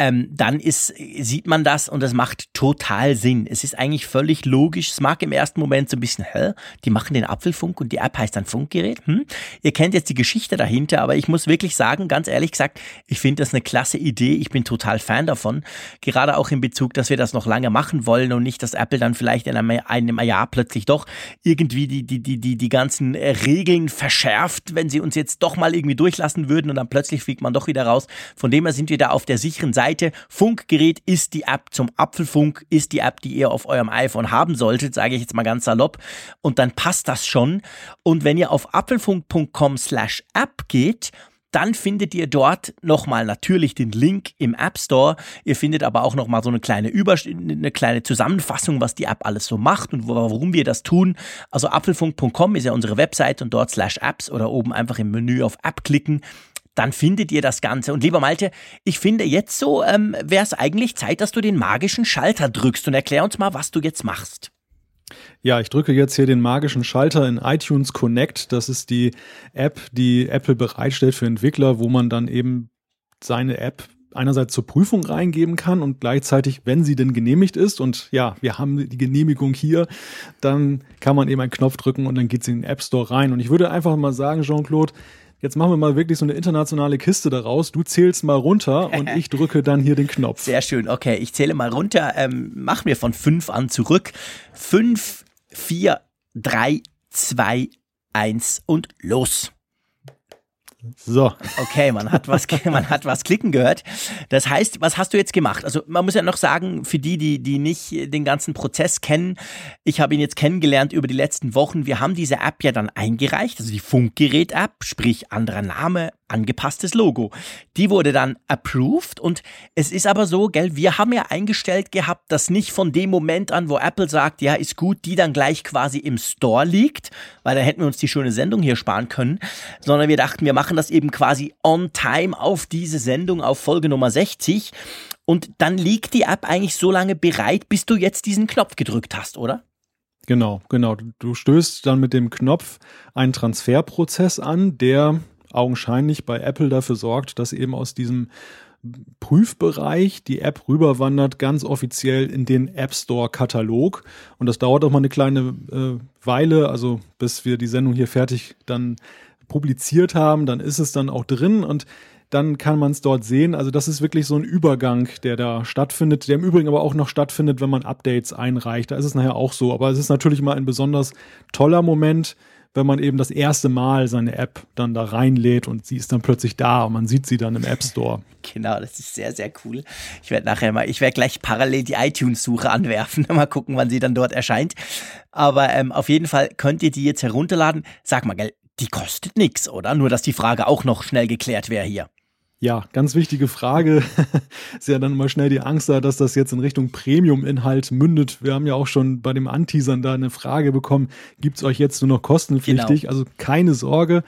Speaker 1: ähm, dann ist, sieht man das und das macht total Sinn. Es ist eigentlich völlig logisch. Es mag im ersten Moment so ein bisschen, hä? Die machen den Apfelfunk und die App heißt dann Funkgerät. Hm? Ihr kennt jetzt die Geschichte dahinter, aber ich muss wirklich sagen, ganz ehrlich gesagt, ich finde das eine klasse Idee. Ich bin total Fan davon. Gerade auch in Bezug, dass wir das noch lange machen wollen und nicht, dass Apple dann vielleicht in einem, einem Jahr plötzlich doch irgendwie die, die, die, die, die ganzen Regeln verschärft, wenn sie uns jetzt doch mal irgendwie durchlassen würden und dann plötzlich fliegt man doch wieder raus. Von dem her sind wir da auf der sicheren Seite. Seite. Funkgerät ist die App zum Apfelfunk, ist die App, die ihr auf eurem iPhone haben solltet, sage ich jetzt mal ganz salopp. Und dann passt das schon. Und wenn ihr auf apfelfunk.com slash app geht, dann findet ihr dort nochmal natürlich den Link im App Store. Ihr findet aber auch nochmal so eine kleine Überst eine kleine Zusammenfassung, was die App alles so macht und warum wir das tun. Also apfelfunk.com ist ja unsere Website und dort slash apps oder oben einfach im Menü auf App klicken dann findet ihr das Ganze. Und lieber Malte, ich finde jetzt so, ähm, wäre es eigentlich Zeit, dass du den magischen Schalter drückst und erklär uns mal, was du jetzt machst.
Speaker 2: Ja, ich drücke jetzt hier den magischen Schalter in iTunes Connect. Das ist die App, die Apple bereitstellt für Entwickler, wo man dann eben seine App einerseits zur Prüfung reingeben kann und gleichzeitig, wenn sie denn genehmigt ist und ja, wir haben die Genehmigung hier, dann kann man eben einen Knopf drücken und dann geht sie in den App Store rein. Und ich würde einfach mal sagen, Jean-Claude, Jetzt machen wir mal wirklich so eine internationale Kiste daraus. Du zählst mal runter und ich drücke dann hier den Knopf.
Speaker 1: Sehr schön. Okay, ich zähle mal runter. Ähm, mach mir von fünf an zurück. Fünf, vier, drei, zwei, eins und los. So. Okay, man hat was, man hat was klicken gehört. Das heißt, was hast du jetzt gemacht? Also man muss ja noch sagen, für die, die, die nicht den ganzen Prozess kennen, ich habe ihn jetzt kennengelernt über die letzten Wochen. Wir haben diese App ja dann eingereicht, also die Funkgerät-App, sprich anderer Name, angepasstes Logo. Die wurde dann approved und es ist aber so, gell, wir haben ja eingestellt gehabt, dass nicht von dem Moment an, wo Apple sagt, ja, ist gut, die dann gleich quasi im Store liegt, weil dann hätten wir uns die schöne Sendung hier sparen können, sondern wir dachten, wir machen das eben quasi on time auf diese Sendung, auf Folge Nummer 60 und dann liegt die App eigentlich so lange bereit, bis du jetzt diesen Knopf gedrückt hast, oder?
Speaker 2: Genau, genau. Du stößt dann mit dem Knopf einen Transferprozess an, der augenscheinlich bei Apple dafür sorgt, dass eben aus diesem Prüfbereich die App rüberwandert, ganz offiziell in den App Store Katalog. Und das dauert auch mal eine kleine äh, Weile, also bis wir die Sendung hier fertig dann publiziert haben, dann ist es dann auch drin und dann kann man es dort sehen. Also das ist wirklich so ein Übergang, der da stattfindet, der im Übrigen aber auch noch stattfindet, wenn man Updates einreicht. Da ist es nachher auch so. Aber es ist natürlich mal ein besonders toller Moment, wenn man eben das erste Mal seine App dann da reinlädt und sie ist dann plötzlich da und man sieht sie dann im App Store.
Speaker 1: Genau, das ist sehr, sehr cool. Ich werde nachher mal, ich werde gleich parallel die iTunes-Suche anwerfen, mal gucken, wann sie dann dort erscheint. Aber ähm, auf jeden Fall könnt ihr die jetzt herunterladen. Sag mal, gell, die kostet nichts, oder? Nur, dass die Frage auch noch schnell geklärt wäre hier.
Speaker 2: Ja, ganz wichtige Frage. ist ja dann immer schnell die Angst da, dass das jetzt in Richtung Premium-Inhalt mündet. Wir haben ja auch schon bei dem Anteasern da eine Frage bekommen, gibt's euch jetzt nur noch kostenpflichtig? Genau. Also keine Sorge.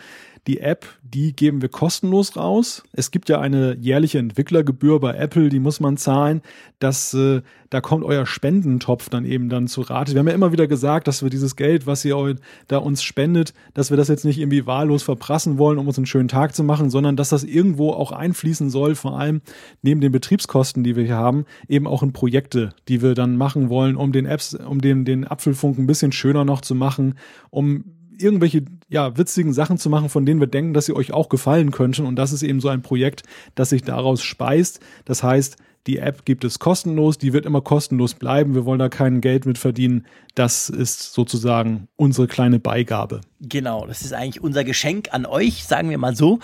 Speaker 2: Die App, die geben wir kostenlos raus. Es gibt ja eine jährliche Entwicklergebühr bei Apple, die muss man zahlen. Das, äh, da kommt euer Spendentopf dann eben dann zu Rate. Wir haben ja immer wieder gesagt, dass wir dieses Geld, was ihr da uns spendet, dass wir das jetzt nicht irgendwie wahllos verprassen wollen, um uns einen schönen Tag zu machen, sondern dass das irgendwo auch einfließen soll, vor allem neben den Betriebskosten, die wir hier haben, eben auch in Projekte, die wir dann machen wollen, um den Apps, um den, den Apfelfunk ein bisschen schöner noch zu machen, um irgendwelche ja, witzigen Sachen zu machen, von denen wir denken, dass sie euch auch gefallen könnten. Und das ist eben so ein Projekt, das sich daraus speist. Das heißt, die App gibt es kostenlos, die wird immer kostenlos bleiben. Wir wollen da kein Geld mit verdienen. Das ist sozusagen unsere kleine Beigabe.
Speaker 1: Genau, das ist eigentlich unser Geschenk an euch, sagen wir mal so,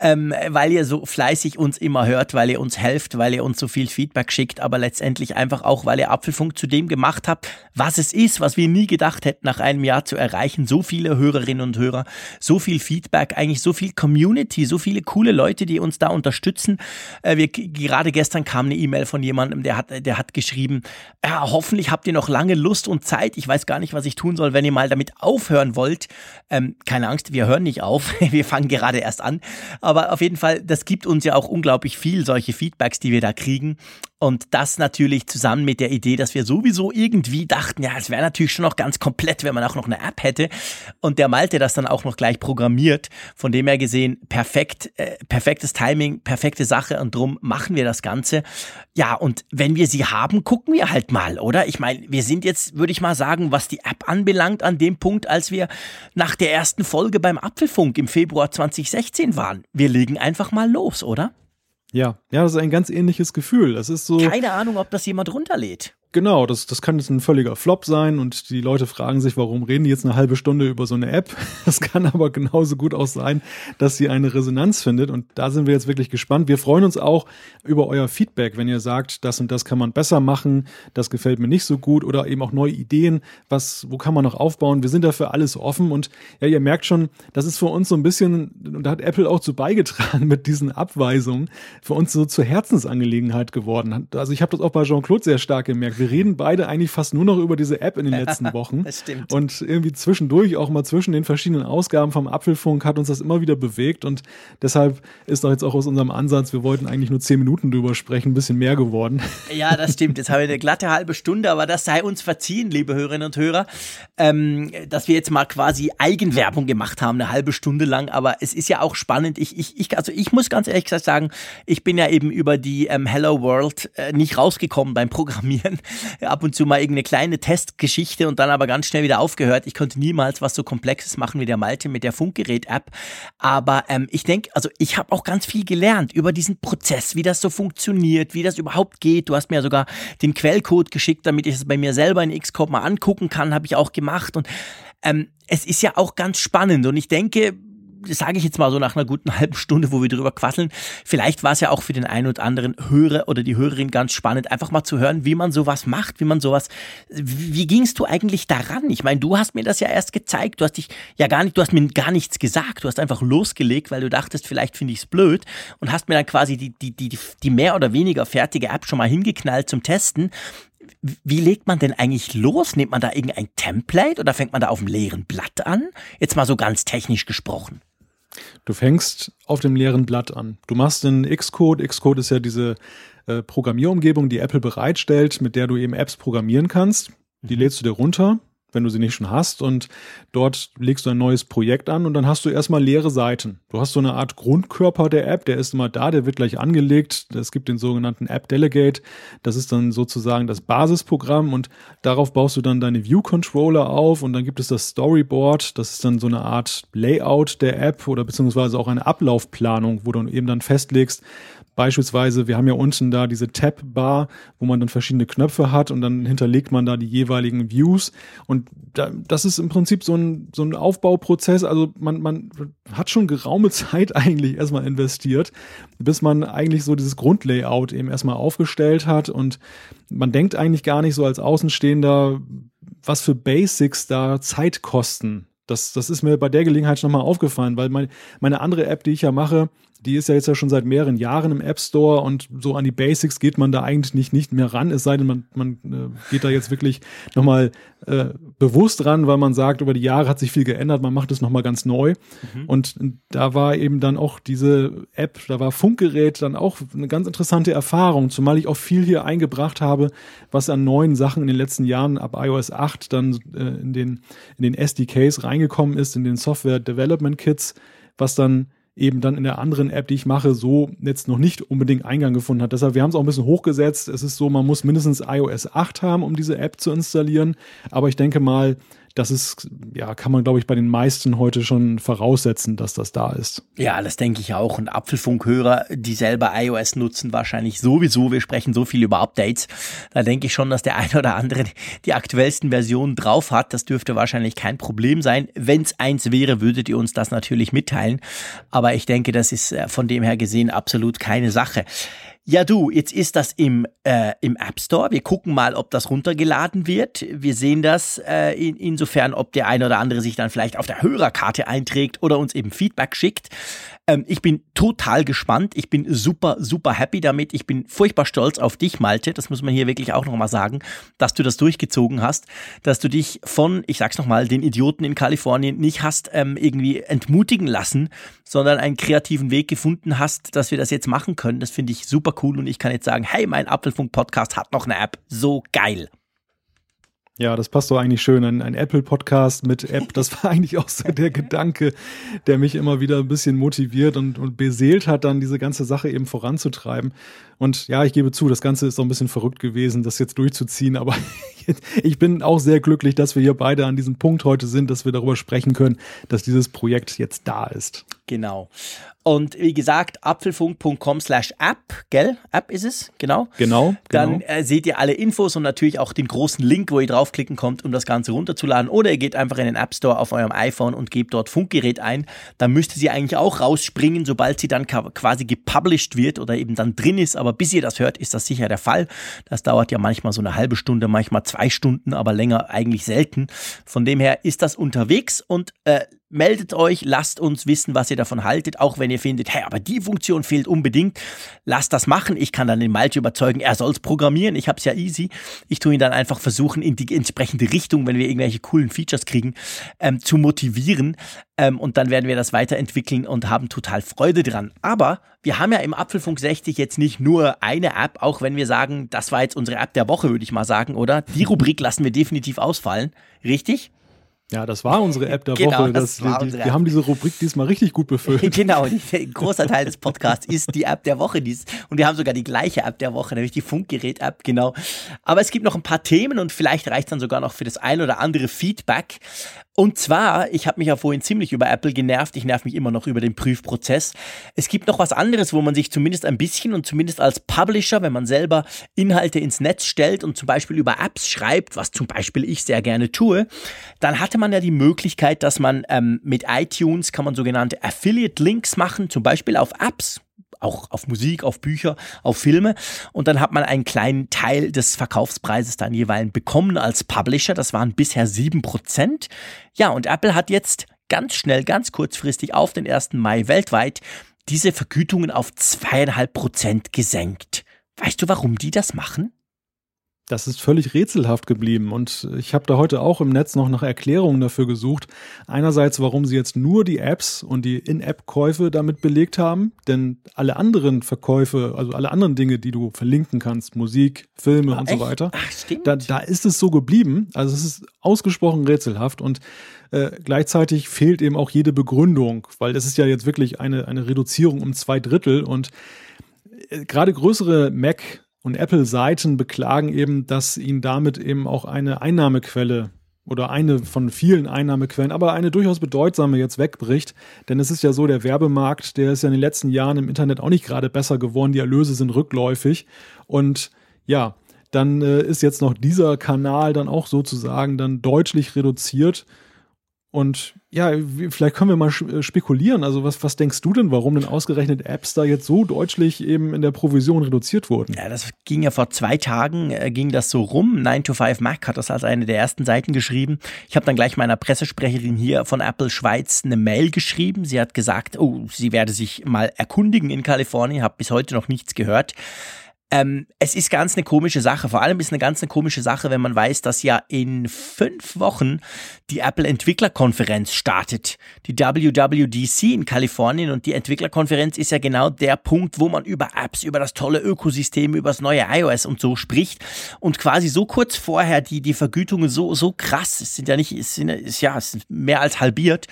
Speaker 1: ähm, weil ihr so fleißig uns immer hört, weil ihr uns helft, weil ihr uns so viel Feedback schickt, aber letztendlich einfach auch, weil ihr Apfelfunk zu dem gemacht habt, was es ist, was wir nie gedacht hätten, nach einem Jahr zu erreichen. So viele Hörerinnen und Hörer, so viel Feedback, eigentlich so viel Community, so viele coole Leute, die uns da unterstützen. Äh, wir, gerade gestern kam eine E-Mail von jemandem, der hat, der hat geschrieben, ja, hoffentlich habt ihr noch lange Lust und Zeit. Ich weiß gar nicht, was ich tun soll, wenn ihr mal damit aufhören wollt. Ähm, keine Angst, wir hören nicht auf. Wir fangen gerade erst an. Aber auf jeden Fall, das gibt uns ja auch unglaublich viel, solche Feedbacks, die wir da kriegen. Und das natürlich zusammen mit der Idee, dass wir sowieso irgendwie dachten, ja, es wäre natürlich schon noch ganz komplett, wenn man auch noch eine App hätte. Und der Malte das dann auch noch gleich programmiert. Von dem her gesehen, perfekt, äh, perfektes Timing, perfekte Sache und drum machen wir das Ganze. Ja, und wenn wir sie haben, gucken wir halt mal, oder? Ich meine, wir sind jetzt, würde ich mal sagen, was die App anbelangt, an dem Punkt, als wir nach der ersten Folge beim Apfelfunk im Februar 2016 waren. Wir legen einfach mal los, oder?
Speaker 2: Ja, ja, das ist ein ganz ähnliches Gefühl. Das ist so.
Speaker 1: Keine Ahnung, ob das jemand runterlädt.
Speaker 2: Genau, das, das kann jetzt ein völliger Flop sein und die Leute fragen sich, warum reden die jetzt eine halbe Stunde über so eine App? Das kann aber genauso gut auch sein, dass sie eine Resonanz findet und da sind wir jetzt wirklich gespannt. Wir freuen uns auch über euer Feedback, wenn ihr sagt, das und das kann man besser machen, das gefällt mir nicht so gut oder eben auch neue Ideen, was, wo kann man noch aufbauen? Wir sind dafür alles offen und ja, ihr merkt schon, das ist für uns so ein bisschen, und da hat Apple auch zu beigetragen mit diesen Abweisungen, für uns so zur Herzensangelegenheit geworden. Also ich habe das auch bei Jean-Claude sehr stark gemerkt wir reden beide eigentlich fast nur noch über diese App in den letzten Wochen.
Speaker 1: das stimmt.
Speaker 2: Und irgendwie zwischendurch, auch mal zwischen den verschiedenen Ausgaben vom Apfelfunk, hat uns das immer wieder bewegt. Und deshalb ist doch jetzt auch aus unserem Ansatz, wir wollten eigentlich nur zehn Minuten drüber sprechen, ein bisschen mehr geworden.
Speaker 1: Ja, das stimmt. Jetzt haben wir eine glatte halbe Stunde, aber das sei uns verziehen, liebe Hörerinnen und Hörer, ähm, dass wir jetzt mal quasi Eigenwerbung gemacht haben, eine halbe Stunde lang. Aber es ist ja auch spannend. Ich, ich, ich, also ich muss ganz ehrlich gesagt sagen, ich bin ja eben über die ähm, Hello World äh, nicht rausgekommen beim Programmieren ab und zu mal irgendeine kleine Testgeschichte und dann aber ganz schnell wieder aufgehört. Ich konnte niemals was so Komplexes machen wie der Malte mit der Funkgerät-App. Aber ähm, ich denke, also ich habe auch ganz viel gelernt über diesen Prozess, wie das so funktioniert, wie das überhaupt geht. Du hast mir sogar den Quellcode geschickt, damit ich es bei mir selber in Xcode mal angucken kann, habe ich auch gemacht. Und ähm, es ist ja auch ganz spannend und ich denke, sage ich jetzt mal so nach einer guten halben Stunde, wo wir drüber quasseln, vielleicht war es ja auch für den einen oder anderen Hörer oder die Hörerin ganz spannend, einfach mal zu hören, wie man sowas macht, wie man sowas, wie gingst du eigentlich daran? Ich meine, du hast mir das ja erst gezeigt, du hast dich ja gar nicht, du hast mir gar nichts gesagt, du hast einfach losgelegt, weil du dachtest, vielleicht finde ich es blöd und hast mir dann quasi die, die, die, die mehr oder weniger fertige App schon mal hingeknallt zum Testen wie legt man denn eigentlich los? Nimmt man da irgendein Template oder fängt man da auf dem leeren Blatt an? Jetzt mal so ganz technisch gesprochen.
Speaker 2: Du fängst auf dem leeren Blatt an. Du machst in Xcode. Xcode ist ja diese äh, Programmierumgebung, die Apple bereitstellt, mit der du eben Apps programmieren kannst. Die mhm. lädst du dir runter wenn du sie nicht schon hast. Und dort legst du ein neues Projekt an und dann hast du erstmal leere Seiten. Du hast so eine Art Grundkörper der App, der ist immer da, der wird gleich angelegt. Es gibt den sogenannten App Delegate. Das ist dann sozusagen das Basisprogramm und darauf baust du dann deine View Controller auf und dann gibt es das Storyboard. Das ist dann so eine Art Layout der App oder beziehungsweise auch eine Ablaufplanung, wo du eben dann festlegst, Beispielsweise, wir haben ja unten da diese Tab-Bar, wo man dann verschiedene Knöpfe hat und dann hinterlegt man da die jeweiligen Views. Und da, das ist im Prinzip so ein, so ein Aufbauprozess. Also man, man hat schon geraume Zeit eigentlich erstmal investiert, bis man eigentlich so dieses Grundlayout eben erstmal aufgestellt hat. Und man denkt eigentlich gar nicht so als Außenstehender, was für Basics da Zeit kosten. Das, das ist mir bei der Gelegenheit nochmal aufgefallen, weil mein, meine andere App, die ich ja mache, die ist ja jetzt ja schon seit mehreren Jahren im App Store und so an die Basics geht man da eigentlich nicht, nicht mehr ran, es sei denn, man, man äh, geht da jetzt wirklich nochmal äh, bewusst ran, weil man sagt, über die Jahre hat sich viel geändert, man macht es nochmal ganz neu. Mhm. Und da war eben dann auch diese App, da war Funkgerät dann auch eine ganz interessante Erfahrung, zumal ich auch viel hier eingebracht habe, was an neuen Sachen in den letzten Jahren ab iOS 8 dann äh, in, den, in den SDKs reingekommen ist, in den Software Development Kits, was dann eben dann in der anderen App, die ich mache, so jetzt noch nicht unbedingt Eingang gefunden hat. Deshalb, wir haben es auch ein bisschen hochgesetzt. Es ist so, man muss mindestens iOS 8 haben, um diese App zu installieren. Aber ich denke mal, das ist, ja, kann man, glaube ich, bei den meisten heute schon voraussetzen, dass das da ist.
Speaker 1: Ja, das denke ich auch. Und Apfelfunkhörer, die selber iOS nutzen, wahrscheinlich sowieso. Wir sprechen so viel über Updates. Da denke ich schon, dass der eine oder andere die aktuellsten Versionen drauf hat. Das dürfte wahrscheinlich kein Problem sein. Wenn es eins wäre, würdet ihr uns das natürlich mitteilen. Aber ich denke, das ist äh, von dem her gesehen absolut keine Sache. Ja, du, jetzt ist das im, äh, im App Store. Wir gucken mal, ob das runtergeladen wird. Wir sehen das äh, in, insofern, ob der eine oder andere sich dann vielleicht auf der Hörerkarte einträgt oder uns eben Feedback schickt. Ähm, ich bin total gespannt. Ich bin super, super happy damit. Ich bin furchtbar stolz auf dich, Malte. Das muss man hier wirklich auch nochmal sagen, dass du das durchgezogen hast, dass du dich von, ich sag's nochmal, den Idioten in Kalifornien nicht hast ähm, irgendwie entmutigen lassen, sondern einen kreativen Weg gefunden hast, dass wir das jetzt machen können. Das finde ich super cool und ich kann jetzt sagen, hey, mein Apfelfunk-Podcast hat noch eine App. So geil.
Speaker 2: Ja, das passt doch eigentlich schön. Ein, ein Apple-Podcast mit App, das war eigentlich auch so der Gedanke, der mich immer wieder ein bisschen motiviert und, und beseelt hat, dann diese ganze Sache eben voranzutreiben. Und ja, ich gebe zu, das Ganze ist so ein bisschen verrückt gewesen, das jetzt durchzuziehen, aber ich bin auch sehr glücklich, dass wir hier beide an diesem Punkt heute sind, dass wir darüber sprechen können, dass dieses Projekt jetzt da ist.
Speaker 1: Genau. Und wie gesagt, apfelfunk.com slash app, gell? App ist es, genau.
Speaker 2: Genau.
Speaker 1: Dann genau. Äh, seht ihr alle Infos und natürlich auch den großen Link, wo ihr draufklicken kommt, um das Ganze runterzuladen. Oder ihr geht einfach in den App Store auf eurem iPhone und gebt dort Funkgerät ein. Dann müsste sie eigentlich auch rausspringen, sobald sie dann quasi gepublished wird oder eben dann drin ist. Aber bis ihr das hört, ist das sicher der Fall. Das dauert ja manchmal so eine halbe Stunde, manchmal zwei Stunden, aber länger eigentlich selten. Von dem her ist das unterwegs und äh, meldet euch, lasst uns wissen, was ihr davon haltet, auch wenn ihr findet, hey, aber die Funktion fehlt unbedingt, lasst das machen. Ich kann dann den Malte überzeugen, er soll es programmieren, ich habe es ja easy. Ich tue ihn dann einfach versuchen, in die entsprechende Richtung, wenn wir irgendwelche coolen Features kriegen, ähm, zu motivieren. Ähm, und dann werden wir das weiterentwickeln und haben total Freude dran. Aber wir haben ja im Apfelfunk 60 jetzt nicht nur eine App, auch wenn wir sagen, das war jetzt unsere App der Woche, würde ich mal sagen, oder? Die Rubrik lassen wir definitiv ausfallen. Richtig?
Speaker 2: Ja, das war unsere App der genau, Woche. Das, das war die, die, wir haben diese Rubrik diesmal richtig gut befüllt.
Speaker 1: genau, ein großer Teil des Podcasts ist die App der Woche. Dies, und wir haben sogar die gleiche App der Woche, nämlich die Funkgerät-App, genau. Aber es gibt noch ein paar Themen und vielleicht reicht dann sogar noch für das ein oder andere Feedback. Und zwar, ich habe mich ja vorhin ziemlich über Apple genervt, ich nerv mich immer noch über den Prüfprozess. Es gibt noch was anderes, wo man sich zumindest ein bisschen und zumindest als Publisher, wenn man selber Inhalte ins Netz stellt und zum Beispiel über Apps schreibt, was zum Beispiel ich sehr gerne tue, dann hatte man ja die Möglichkeit, dass man ähm, mit iTunes kann man sogenannte Affiliate-Links machen, zum Beispiel auf Apps auch auf Musik, auf Bücher, auf Filme. Und dann hat man einen kleinen Teil des Verkaufspreises dann jeweils bekommen als Publisher. Das waren bisher sieben Prozent. Ja, und Apple hat jetzt ganz schnell, ganz kurzfristig auf den 1. Mai weltweit diese Vergütungen auf zweieinhalb Prozent gesenkt. Weißt du, warum die das machen?
Speaker 2: Das ist völlig rätselhaft geblieben und ich habe da heute auch im Netz noch nach Erklärungen dafür gesucht. Einerseits, warum sie jetzt nur die Apps und die In-App-Käufe damit belegt haben, denn alle anderen Verkäufe, also alle anderen Dinge, die du verlinken kannst, Musik, Filme ah, und echt? so weiter,
Speaker 1: Ach, stimmt.
Speaker 2: Da, da ist es so geblieben. Also es ist ausgesprochen rätselhaft und äh, gleichzeitig fehlt eben auch jede Begründung, weil das ist ja jetzt wirklich eine, eine Reduzierung um zwei Drittel und äh, gerade größere Mac und Apple-Seiten beklagen eben, dass ihnen damit eben auch eine Einnahmequelle oder eine von vielen Einnahmequellen, aber eine durchaus bedeutsame jetzt wegbricht. Denn es ist ja so, der Werbemarkt, der ist ja in den letzten Jahren im Internet auch nicht gerade besser geworden. Die Erlöse sind rückläufig. Und ja, dann äh, ist jetzt noch dieser Kanal dann auch sozusagen dann deutlich reduziert. Und ja, vielleicht können wir mal äh, spekulieren. Also was, was denkst du denn, warum denn ausgerechnet Apps da jetzt so deutlich eben in der Provision reduziert wurden?
Speaker 1: Ja, das ging ja vor zwei Tagen, äh, ging das so rum. 9 to 5 Mac hat das als eine der ersten Seiten geschrieben. Ich habe dann gleich meiner Pressesprecherin hier von Apple Schweiz eine Mail geschrieben. Sie hat gesagt, oh, sie werde sich mal erkundigen in Kalifornien, habe bis heute noch nichts gehört. Ähm, es ist ganz eine komische Sache. Vor allem ist eine ganz eine komische Sache, wenn man weiß, dass ja in fünf Wochen die Apple Entwicklerkonferenz startet. Die WWDC in Kalifornien und die Entwicklerkonferenz ist ja genau der Punkt, wo man über Apps, über das tolle Ökosystem, über das neue iOS und so spricht und quasi so kurz vorher die, die Vergütungen so, so krass, es sind ja nicht, es sind, ja, es sind mehr als halbiert,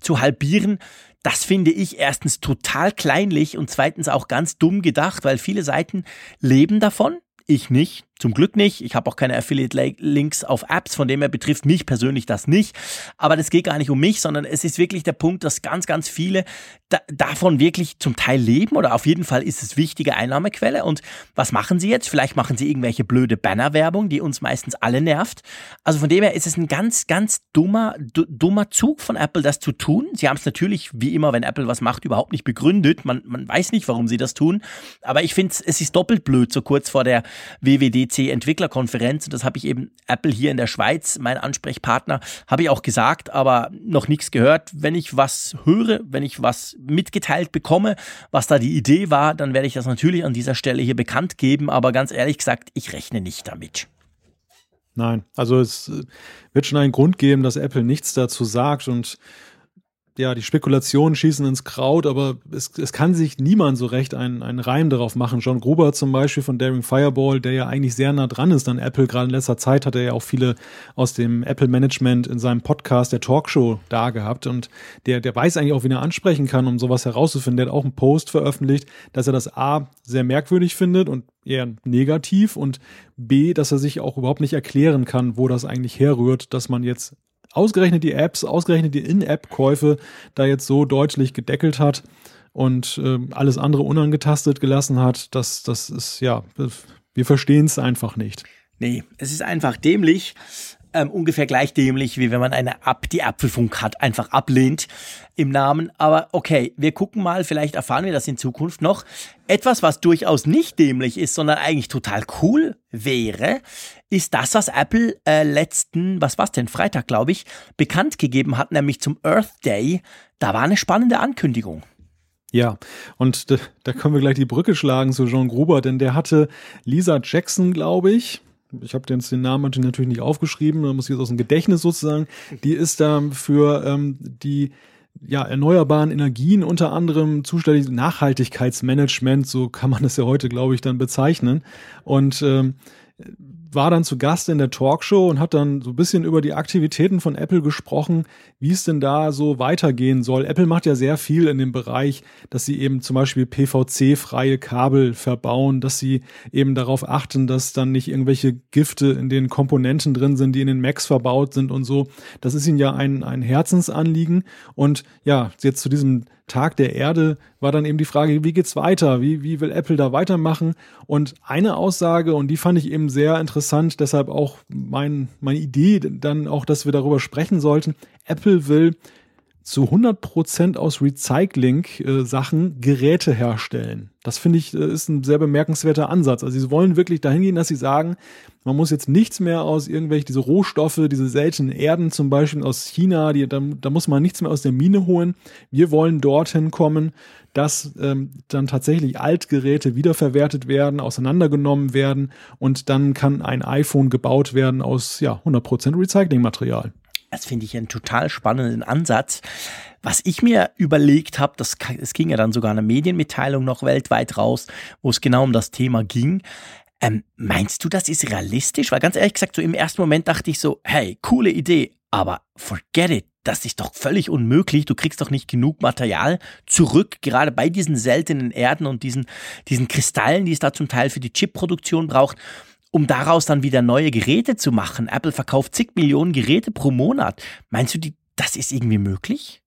Speaker 1: zu halbieren, das finde ich erstens total kleinlich und zweitens auch ganz dumm gedacht, weil viele Seiten leben davon. Ich nicht. Zum Glück nicht. Ich habe auch keine Affiliate-Links auf Apps, von dem her betrifft mich persönlich das nicht. Aber das geht gar nicht um mich, sondern es ist wirklich der Punkt, dass ganz, ganz viele da, davon wirklich zum Teil leben oder auf jeden Fall ist es wichtige Einnahmequelle. Und was machen sie jetzt? Vielleicht machen sie irgendwelche blöde Bannerwerbung, die uns meistens alle nervt. Also von dem her ist es ein ganz, ganz dummer, dummer Zug von Apple, das zu tun. Sie haben es natürlich, wie immer, wenn Apple was macht, überhaupt nicht begründet. Man, man weiß nicht, warum sie das tun. Aber ich finde, es ist doppelt blöd, so kurz vor der WWDC Entwicklerkonferenz. Das habe ich eben Apple hier in der Schweiz, mein Ansprechpartner, habe ich auch gesagt, aber noch nichts gehört. Wenn ich was höre, wenn ich was mitgeteilt bekomme, was da die Idee war, dann werde ich das natürlich an dieser Stelle hier bekannt geben. Aber ganz ehrlich gesagt, ich rechne nicht damit.
Speaker 2: Nein, also es wird schon einen Grund geben, dass Apple nichts dazu sagt und ja, die Spekulationen schießen ins Kraut, aber es, es kann sich niemand so recht einen, einen Reim darauf machen. John Gruber zum Beispiel von Daring Fireball, der ja eigentlich sehr nah dran ist an Apple, gerade in letzter Zeit hat er ja auch viele aus dem Apple-Management in seinem Podcast, der Talkshow, da gehabt und der, der weiß eigentlich auch, wie er ansprechen kann, um sowas herauszufinden. Der hat auch einen Post veröffentlicht, dass er das A sehr merkwürdig findet und eher negativ und B, dass er sich auch überhaupt nicht erklären kann, wo das eigentlich herrührt, dass man jetzt ausgerechnet die Apps, ausgerechnet die In-App-Käufe da jetzt so deutlich gedeckelt hat und äh, alles andere unangetastet gelassen hat, das, das ist ja, wir verstehen es einfach nicht.
Speaker 1: Nee, es ist einfach dämlich ähm, ungefähr gleich dämlich, wie wenn man eine App, die Apfelfunk hat, einfach ablehnt im Namen. Aber okay, wir gucken mal, vielleicht erfahren wir das in Zukunft noch. Etwas, was durchaus nicht dämlich ist, sondern eigentlich total cool wäre, ist das, was Apple äh, letzten, was war's denn, Freitag, glaube ich, bekannt gegeben hat, nämlich zum Earth Day. Da war eine spannende Ankündigung.
Speaker 2: Ja, und da, da können wir gleich die Brücke schlagen zu John Gruber, denn der hatte Lisa Jackson, glaube ich, ich habe den Namen natürlich nicht aufgeschrieben, da muss ich jetzt aus dem Gedächtnis sozusagen, die ist da für ähm, die ja, erneuerbaren Energien unter anderem zuständig, Nachhaltigkeitsmanagement, so kann man das ja heute, glaube ich, dann bezeichnen. Und ähm, war dann zu Gast in der Talkshow und hat dann so ein bisschen über die Aktivitäten von Apple gesprochen, wie es denn da so weitergehen soll. Apple macht ja sehr viel in dem Bereich, dass sie eben zum Beispiel PVC-freie Kabel verbauen, dass sie eben darauf achten, dass dann nicht irgendwelche Gifte in den Komponenten drin sind, die in den Macs verbaut sind und so. Das ist ihnen ja ein, ein Herzensanliegen. Und ja, jetzt zu diesem Tag der Erde war dann eben die Frage, wie geht's weiter? Wie, wie will Apple da weitermachen? Und eine Aussage, und die fand ich eben sehr interessant, deshalb auch mein, meine Idee dann auch, dass wir darüber sprechen sollten. Apple will zu 100 Prozent aus Recycling-Sachen Geräte herstellen. Das finde ich äh, ist ein sehr bemerkenswerter Ansatz. Also sie wollen wirklich dahin gehen, dass sie sagen, man muss jetzt nichts mehr aus irgendwelchen, diese Rohstoffe, diese seltenen Erden zum Beispiel aus China, die, da, da muss man nichts mehr aus der Mine holen. Wir wollen dorthin kommen, dass ähm, dann tatsächlich Altgeräte wiederverwertet werden, auseinandergenommen werden und dann kann ein iPhone gebaut werden aus ja 100% Recyclingmaterial.
Speaker 1: Das finde ich einen total spannenden Ansatz. Was ich mir überlegt habe, das, es ging ja dann sogar eine Medienmitteilung noch weltweit raus, wo es genau um das Thema ging. Ähm, meinst du, das ist realistisch? Weil ganz ehrlich gesagt, so im ersten Moment dachte ich so, hey, coole Idee, aber forget it. Das ist doch völlig unmöglich. Du kriegst doch nicht genug Material zurück, gerade bei diesen seltenen Erden und diesen, diesen Kristallen, die es da zum Teil für die Chipproduktion braucht um daraus dann wieder neue Geräte zu machen. Apple verkauft zig Millionen Geräte pro Monat. Meinst du, die, das ist irgendwie möglich?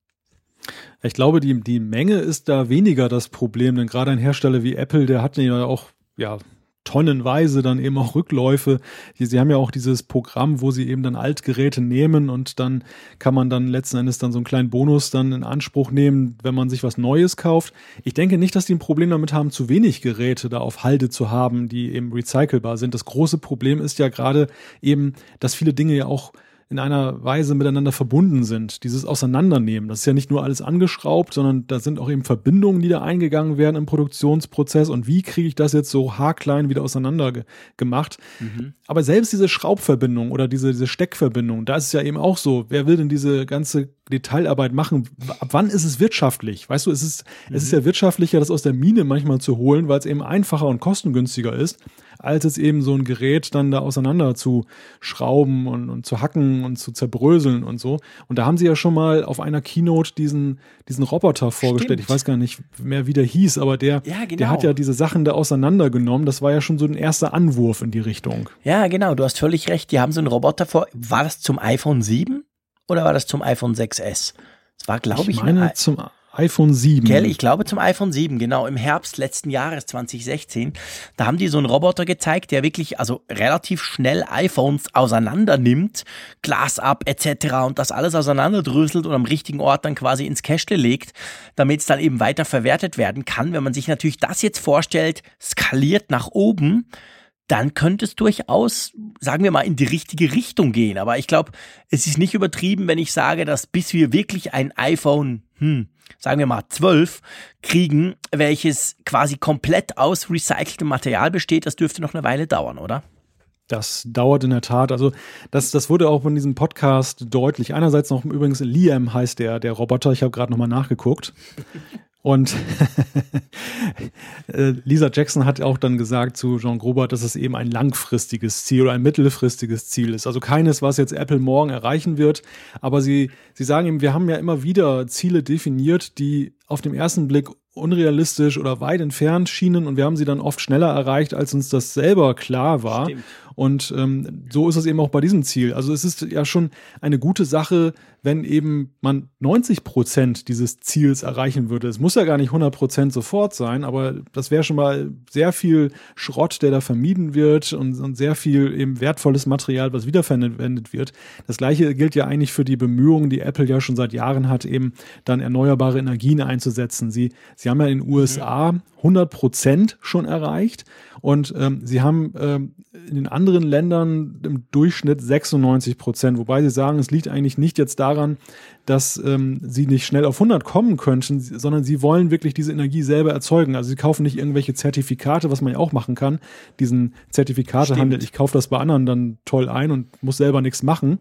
Speaker 2: Ich glaube, die, die Menge ist da weniger das Problem, denn gerade ein Hersteller wie Apple, der hat ja auch, ja, tonnenweise dann eben auch Rückläufe. Sie haben ja auch dieses Programm, wo sie eben dann Altgeräte nehmen und dann kann man dann letzten Endes dann so einen kleinen Bonus dann in Anspruch nehmen, wenn man sich was Neues kauft. Ich denke nicht, dass die ein Problem damit haben, zu wenig Geräte da auf Halde zu haben, die eben recycelbar sind. Das große Problem ist ja gerade eben, dass viele Dinge ja auch in einer Weise miteinander verbunden sind. Dieses Auseinandernehmen, das ist ja nicht nur alles angeschraubt, sondern da sind auch eben Verbindungen, die da eingegangen werden im Produktionsprozess. Und wie kriege ich das jetzt so haarklein wieder auseinander ge gemacht? Mhm. Aber selbst diese Schraubverbindung oder diese, diese Steckverbindung, da ist es ja eben auch so, wer will denn diese ganze Detailarbeit machen? Ab wann ist es wirtschaftlich? Weißt du, es ist, mhm. es ist mhm. ja wirtschaftlicher, das aus der Mine manchmal zu holen, weil es eben einfacher und kostengünstiger ist als es eben so ein Gerät dann da auseinander zu schrauben und, und zu hacken und zu zerbröseln und so. Und da haben sie ja schon mal auf einer Keynote diesen, diesen Roboter vorgestellt. Stimmt. Ich weiß gar nicht mehr, wie der hieß, aber der, ja, genau. der hat ja diese Sachen da auseinandergenommen. Das war ja schon so ein erster Anwurf in die Richtung.
Speaker 1: Ja, genau. Du hast völlig recht. Die haben so einen Roboter vor. War das zum iPhone 7 oder war das zum iPhone 6S? Das war, glaube ich,
Speaker 2: ich meine, zum iPhone 7.
Speaker 1: Gell, ich glaube zum iPhone 7, genau, im Herbst letzten Jahres 2016. Da haben die so einen Roboter gezeigt, der wirklich also relativ schnell iPhones auseinander nimmt, Glas ab etc. und das alles auseinanderdröselt und am richtigen Ort dann quasi ins Cachle legt, damit es dann eben weiter verwertet werden kann. Wenn man sich natürlich das jetzt vorstellt, skaliert nach oben, dann könnte es durchaus, sagen wir mal, in die richtige Richtung gehen. Aber ich glaube, es ist nicht übertrieben, wenn ich sage, dass bis wir wirklich ein iPhone hm, sagen wir mal zwölf, kriegen, welches quasi komplett aus recyceltem Material besteht, das dürfte noch eine Weile dauern, oder?
Speaker 2: Das dauert in der Tat. Also das, das wurde auch in diesem Podcast deutlich. Einerseits noch übrigens Liam heißt der, der Roboter. Ich habe gerade nochmal nachgeguckt. Und äh, Lisa Jackson hat auch dann gesagt zu Jean Grobert, dass es eben ein langfristiges Ziel oder ein mittelfristiges Ziel ist. Also keines, was jetzt Apple morgen erreichen wird. Aber sie, sie sagen eben, wir haben ja immer wieder Ziele definiert, die auf den ersten Blick unrealistisch oder weit entfernt schienen und wir haben sie dann oft schneller erreicht, als uns das selber klar war. Stimmt. Und ähm, so ist es eben auch bei diesem Ziel. Also es ist ja schon eine gute Sache, wenn eben man 90 Prozent dieses Ziels erreichen würde. Es muss ja gar nicht 100 Prozent sofort sein, aber das wäre schon mal sehr viel Schrott, der da vermieden wird und, und sehr viel eben wertvolles Material, was wiederverwendet wird. Das gleiche gilt ja eigentlich für die Bemühungen, die Apple ja schon seit Jahren hat, eben dann erneuerbare Energien einzusetzen. Sie, sie haben ja in den USA 100 Prozent schon erreicht und ähm, sie haben ähm, in den anderen Ländern im Durchschnitt 96 Prozent, wobei sie sagen, es liegt eigentlich nicht jetzt daran, dass ähm, sie nicht schnell auf 100 kommen könnten, sondern sie wollen wirklich diese Energie selber erzeugen. Also sie kaufen nicht irgendwelche Zertifikate, was man ja auch machen kann, diesen Zertifikatehandel. Ich kaufe das bei anderen dann toll ein und muss selber nichts machen.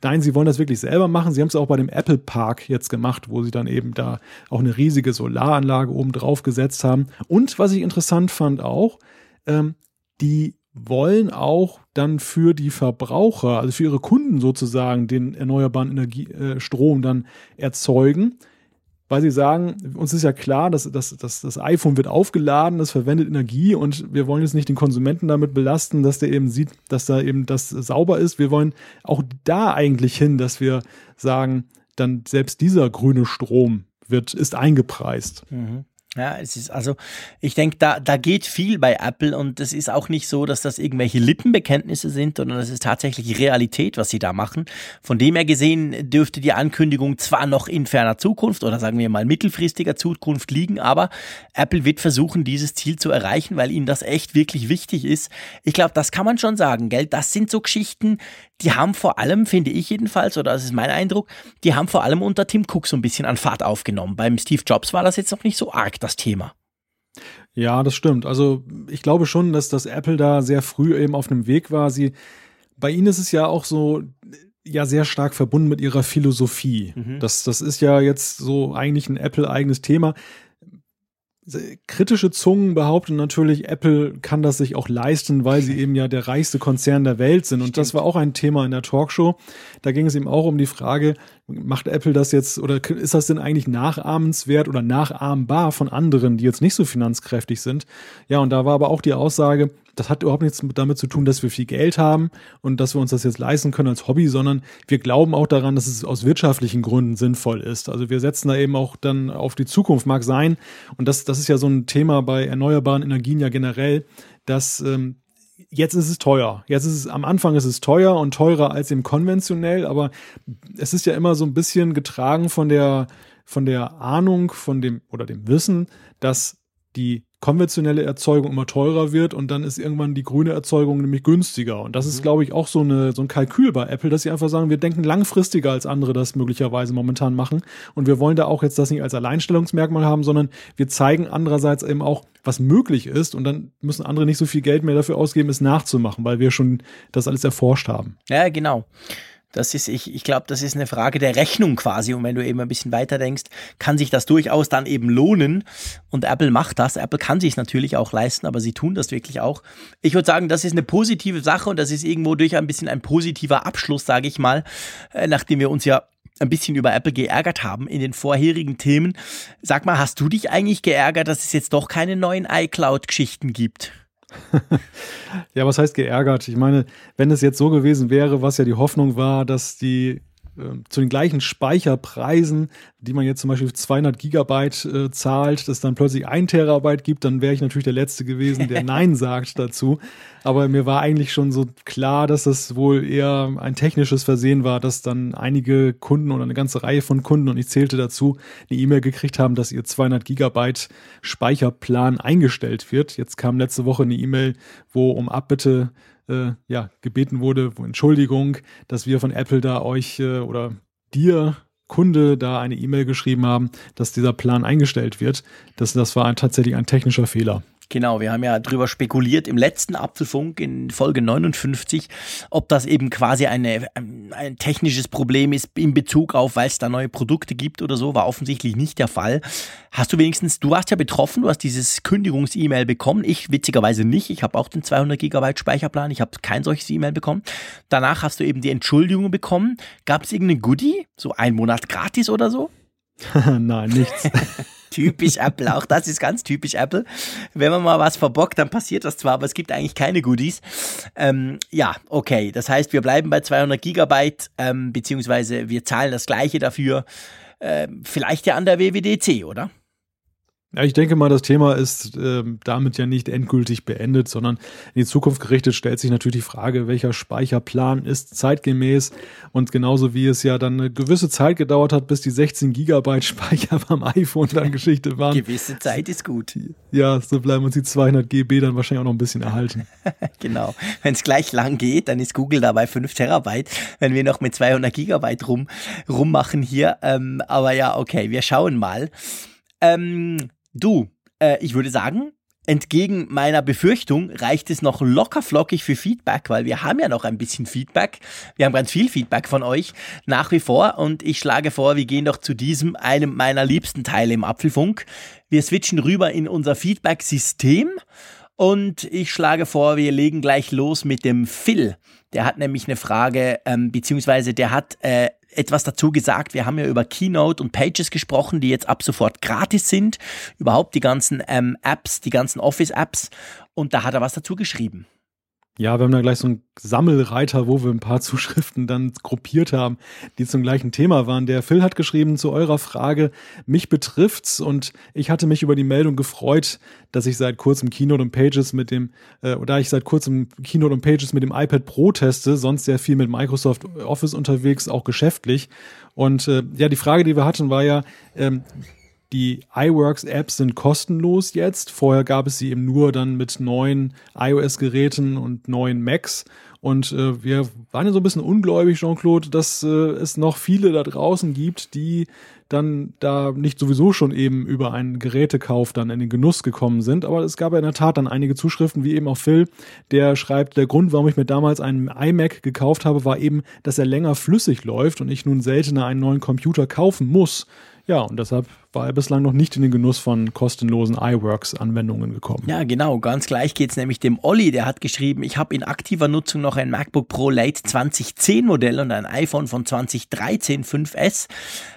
Speaker 2: Nein, sie wollen das wirklich selber machen. Sie haben es auch bei dem Apple Park jetzt gemacht, wo sie dann eben da auch eine riesige Solaranlage oben drauf gesetzt haben. Und was ich interessant fand auch, ähm, die wollen auch dann für die Verbraucher, also für ihre Kunden sozusagen, den erneuerbaren Energiestrom äh, dann erzeugen weil sie sagen, uns ist ja klar, dass, dass, dass das iPhone wird aufgeladen, das verwendet Energie und wir wollen jetzt nicht den Konsumenten damit belasten, dass der eben sieht, dass da eben das sauber ist. Wir wollen auch da eigentlich hin, dass wir sagen, dann selbst dieser grüne Strom wird, ist eingepreist.
Speaker 1: Mhm. Ja, es ist also, ich denke, da, da geht viel bei Apple und es ist auch nicht so, dass das irgendwelche Lippenbekenntnisse sind, sondern es ist tatsächlich Realität, was sie da machen. Von dem her gesehen dürfte die Ankündigung zwar noch in ferner Zukunft oder sagen wir mal mittelfristiger Zukunft liegen, aber Apple wird versuchen, dieses Ziel zu erreichen, weil ihnen das echt wirklich wichtig ist. Ich glaube, das kann man schon sagen, gell? Das sind so Geschichten, die haben vor allem, finde ich jedenfalls, oder das ist mein Eindruck, die haben vor allem unter Tim Cook so ein bisschen an Fahrt aufgenommen. Beim Steve Jobs war das jetzt noch nicht so arg das Thema.
Speaker 2: Ja, das stimmt. Also ich glaube schon, dass das Apple da sehr früh eben auf dem Weg war. Sie, bei ihnen ist es ja auch so, ja sehr stark verbunden mit ihrer Philosophie. Mhm. Das, das ist ja jetzt so eigentlich ein Apple-eigenes Thema. Kritische Zungen behaupten natürlich, Apple kann das sich auch leisten, weil sie eben ja der reichste Konzern der Welt sind. Und Stimmt. das war auch ein Thema in der Talkshow. Da ging es eben auch um die Frage, macht Apple das jetzt oder ist das denn eigentlich nachahmenswert oder nachahmbar von anderen, die jetzt nicht so finanzkräftig sind? Ja, und da war aber auch die Aussage, das hat überhaupt nichts damit zu tun, dass wir viel Geld haben und dass wir uns das jetzt leisten können als Hobby, sondern wir glauben auch daran, dass es aus wirtschaftlichen Gründen sinnvoll ist. Also wir setzen da eben auch dann auf die Zukunft, mag sein. Und das, das ist ja so ein Thema bei erneuerbaren Energien ja generell dass ähm, jetzt ist es teuer. Jetzt ist es, am Anfang ist es teuer und teurer als im konventionell, aber es ist ja immer so ein bisschen getragen von der, von der Ahnung, von dem oder dem Wissen, dass die konventionelle Erzeugung immer teurer wird und dann ist irgendwann die grüne Erzeugung nämlich günstiger. Und das ist, mhm. glaube ich, auch so, eine, so ein Kalkül bei Apple, dass sie einfach sagen, wir denken langfristiger als andere das möglicherweise momentan machen. Und wir wollen da auch jetzt das nicht als Alleinstellungsmerkmal haben, sondern wir zeigen andererseits eben auch, was möglich ist. Und dann müssen andere nicht so viel Geld mehr dafür ausgeben, es nachzumachen, weil wir schon das alles erforscht haben.
Speaker 1: Ja, genau. Das ist, ich, ich glaube, das ist eine Frage der Rechnung quasi. Und wenn du eben ein bisschen weiter denkst, kann sich das durchaus dann eben lohnen. Und Apple macht das. Apple kann sich natürlich auch leisten, aber sie tun das wirklich auch. Ich würde sagen, das ist eine positive Sache und das ist irgendwo durch ein bisschen ein positiver Abschluss, sage ich mal, äh, nachdem wir uns ja ein bisschen über Apple geärgert haben in den vorherigen Themen. Sag mal, hast du dich eigentlich geärgert, dass es jetzt doch keine neuen iCloud-Geschichten gibt?
Speaker 2: Ja, was heißt geärgert? Ich meine, wenn es jetzt so gewesen wäre, was ja die Hoffnung war, dass die zu den gleichen Speicherpreisen, die man jetzt zum Beispiel 200 Gigabyte äh, zahlt, dass dann plötzlich ein Terabyte gibt, dann wäre ich natürlich der Letzte gewesen, der Nein sagt dazu. Aber mir war eigentlich schon so klar, dass das wohl eher ein technisches Versehen war, dass dann einige Kunden oder eine ganze Reihe von Kunden, und ich zählte dazu, eine E-Mail gekriegt haben, dass ihr 200 Gigabyte Speicherplan eingestellt wird. Jetzt kam letzte Woche eine E-Mail, wo um Abbitte äh, ja, gebeten wurde, Entschuldigung, dass wir von Apple da euch äh, oder dir Kunde da eine E-Mail geschrieben haben, dass dieser Plan eingestellt wird. Das, das war ein, tatsächlich ein technischer Fehler.
Speaker 1: Genau, wir haben ja drüber spekuliert im letzten Apfelfunk in Folge 59, ob das eben quasi eine, ein, technisches Problem ist in Bezug auf, weil es da neue Produkte gibt oder so, war offensichtlich nicht der Fall. Hast du wenigstens, du warst ja betroffen, du hast dieses Kündigungs-E-Mail bekommen, ich witzigerweise nicht, ich habe auch den 200 Gigabyte Speicherplan, ich habe kein solches E-Mail bekommen. Danach hast du eben die Entschuldigung bekommen. Gab es irgendeine Goodie, so ein Monat gratis oder so?
Speaker 2: Nein, nichts.
Speaker 1: typisch Apple, auch das ist ganz typisch Apple. Wenn man mal was verbockt, dann passiert das zwar, aber es gibt eigentlich keine Goodies. Ähm, ja, okay, das heißt, wir bleiben bei 200 Gigabyte, ähm, beziehungsweise wir zahlen das gleiche dafür. Ähm, vielleicht ja an der WWDC, oder?
Speaker 2: Ja, ich denke mal, das Thema ist äh, damit ja nicht endgültig beendet, sondern in die Zukunft gerichtet stellt sich natürlich die Frage, welcher Speicherplan ist zeitgemäß und genauso wie es ja dann eine gewisse Zeit gedauert hat, bis die 16 Gigabyte Speicher beim iPhone dann Geschichte waren.
Speaker 1: Gewisse Zeit ist gut.
Speaker 2: Ja, so bleiben uns die 200 GB dann wahrscheinlich auch noch ein bisschen erhalten.
Speaker 1: genau. Wenn es gleich lang geht, dann ist Google dabei 5 Terabyte, wenn wir noch mit 200 Gigabyte rum, rummachen hier. Ähm, aber ja, okay, wir schauen mal. Ähm, Du, äh, ich würde sagen, entgegen meiner Befürchtung reicht es noch locker flockig für Feedback, weil wir haben ja noch ein bisschen Feedback. Wir haben ganz viel Feedback von euch nach wie vor und ich schlage vor, wir gehen doch zu diesem, einem meiner liebsten Teile im Apfelfunk. Wir switchen rüber in unser Feedback-System und ich schlage vor, wir legen gleich los mit dem Phil. Der hat nämlich eine Frage, ähm, beziehungsweise der hat äh, etwas dazu gesagt. Wir haben ja über Keynote und Pages gesprochen, die jetzt ab sofort gratis sind. Überhaupt die ganzen ähm, Apps, die ganzen Office-Apps. Und da hat er was dazu geschrieben.
Speaker 2: Ja, wir haben da gleich so einen Sammelreiter, wo wir ein paar Zuschriften dann gruppiert haben, die zum gleichen Thema waren. Der Phil hat geschrieben zu eurer Frage, mich betrifft's und ich hatte mich über die Meldung gefreut, dass ich seit kurzem Keynote und Pages mit dem, äh, oder ich seit kurzem Keynote und Pages mit dem iPad Pro teste, sonst sehr viel mit Microsoft Office unterwegs, auch geschäftlich. Und äh, ja, die Frage, die wir hatten, war ja, ähm, die iWorks-Apps sind kostenlos jetzt. Vorher gab es sie eben nur dann mit neuen iOS-Geräten und neuen Macs. Und äh, wir waren ja so ein bisschen ungläubig, Jean-Claude, dass äh, es noch viele da draußen gibt, die dann da nicht sowieso schon eben über einen Gerätekauf dann in den Genuss gekommen sind. Aber es gab ja in der Tat dann einige Zuschriften, wie eben auch Phil, der schreibt, der Grund, warum ich mir damals einen iMac gekauft habe, war eben, dass er länger flüssig läuft und ich nun seltener einen neuen Computer kaufen muss. Ja, und deshalb war er bislang noch nicht in den Genuss von kostenlosen iWorks-Anwendungen gekommen.
Speaker 1: Ja, genau. Ganz gleich geht es nämlich dem Olli, der hat geschrieben, ich habe in aktiver Nutzung noch ein MacBook Pro Late 2010 Modell und ein iPhone von 2013 5S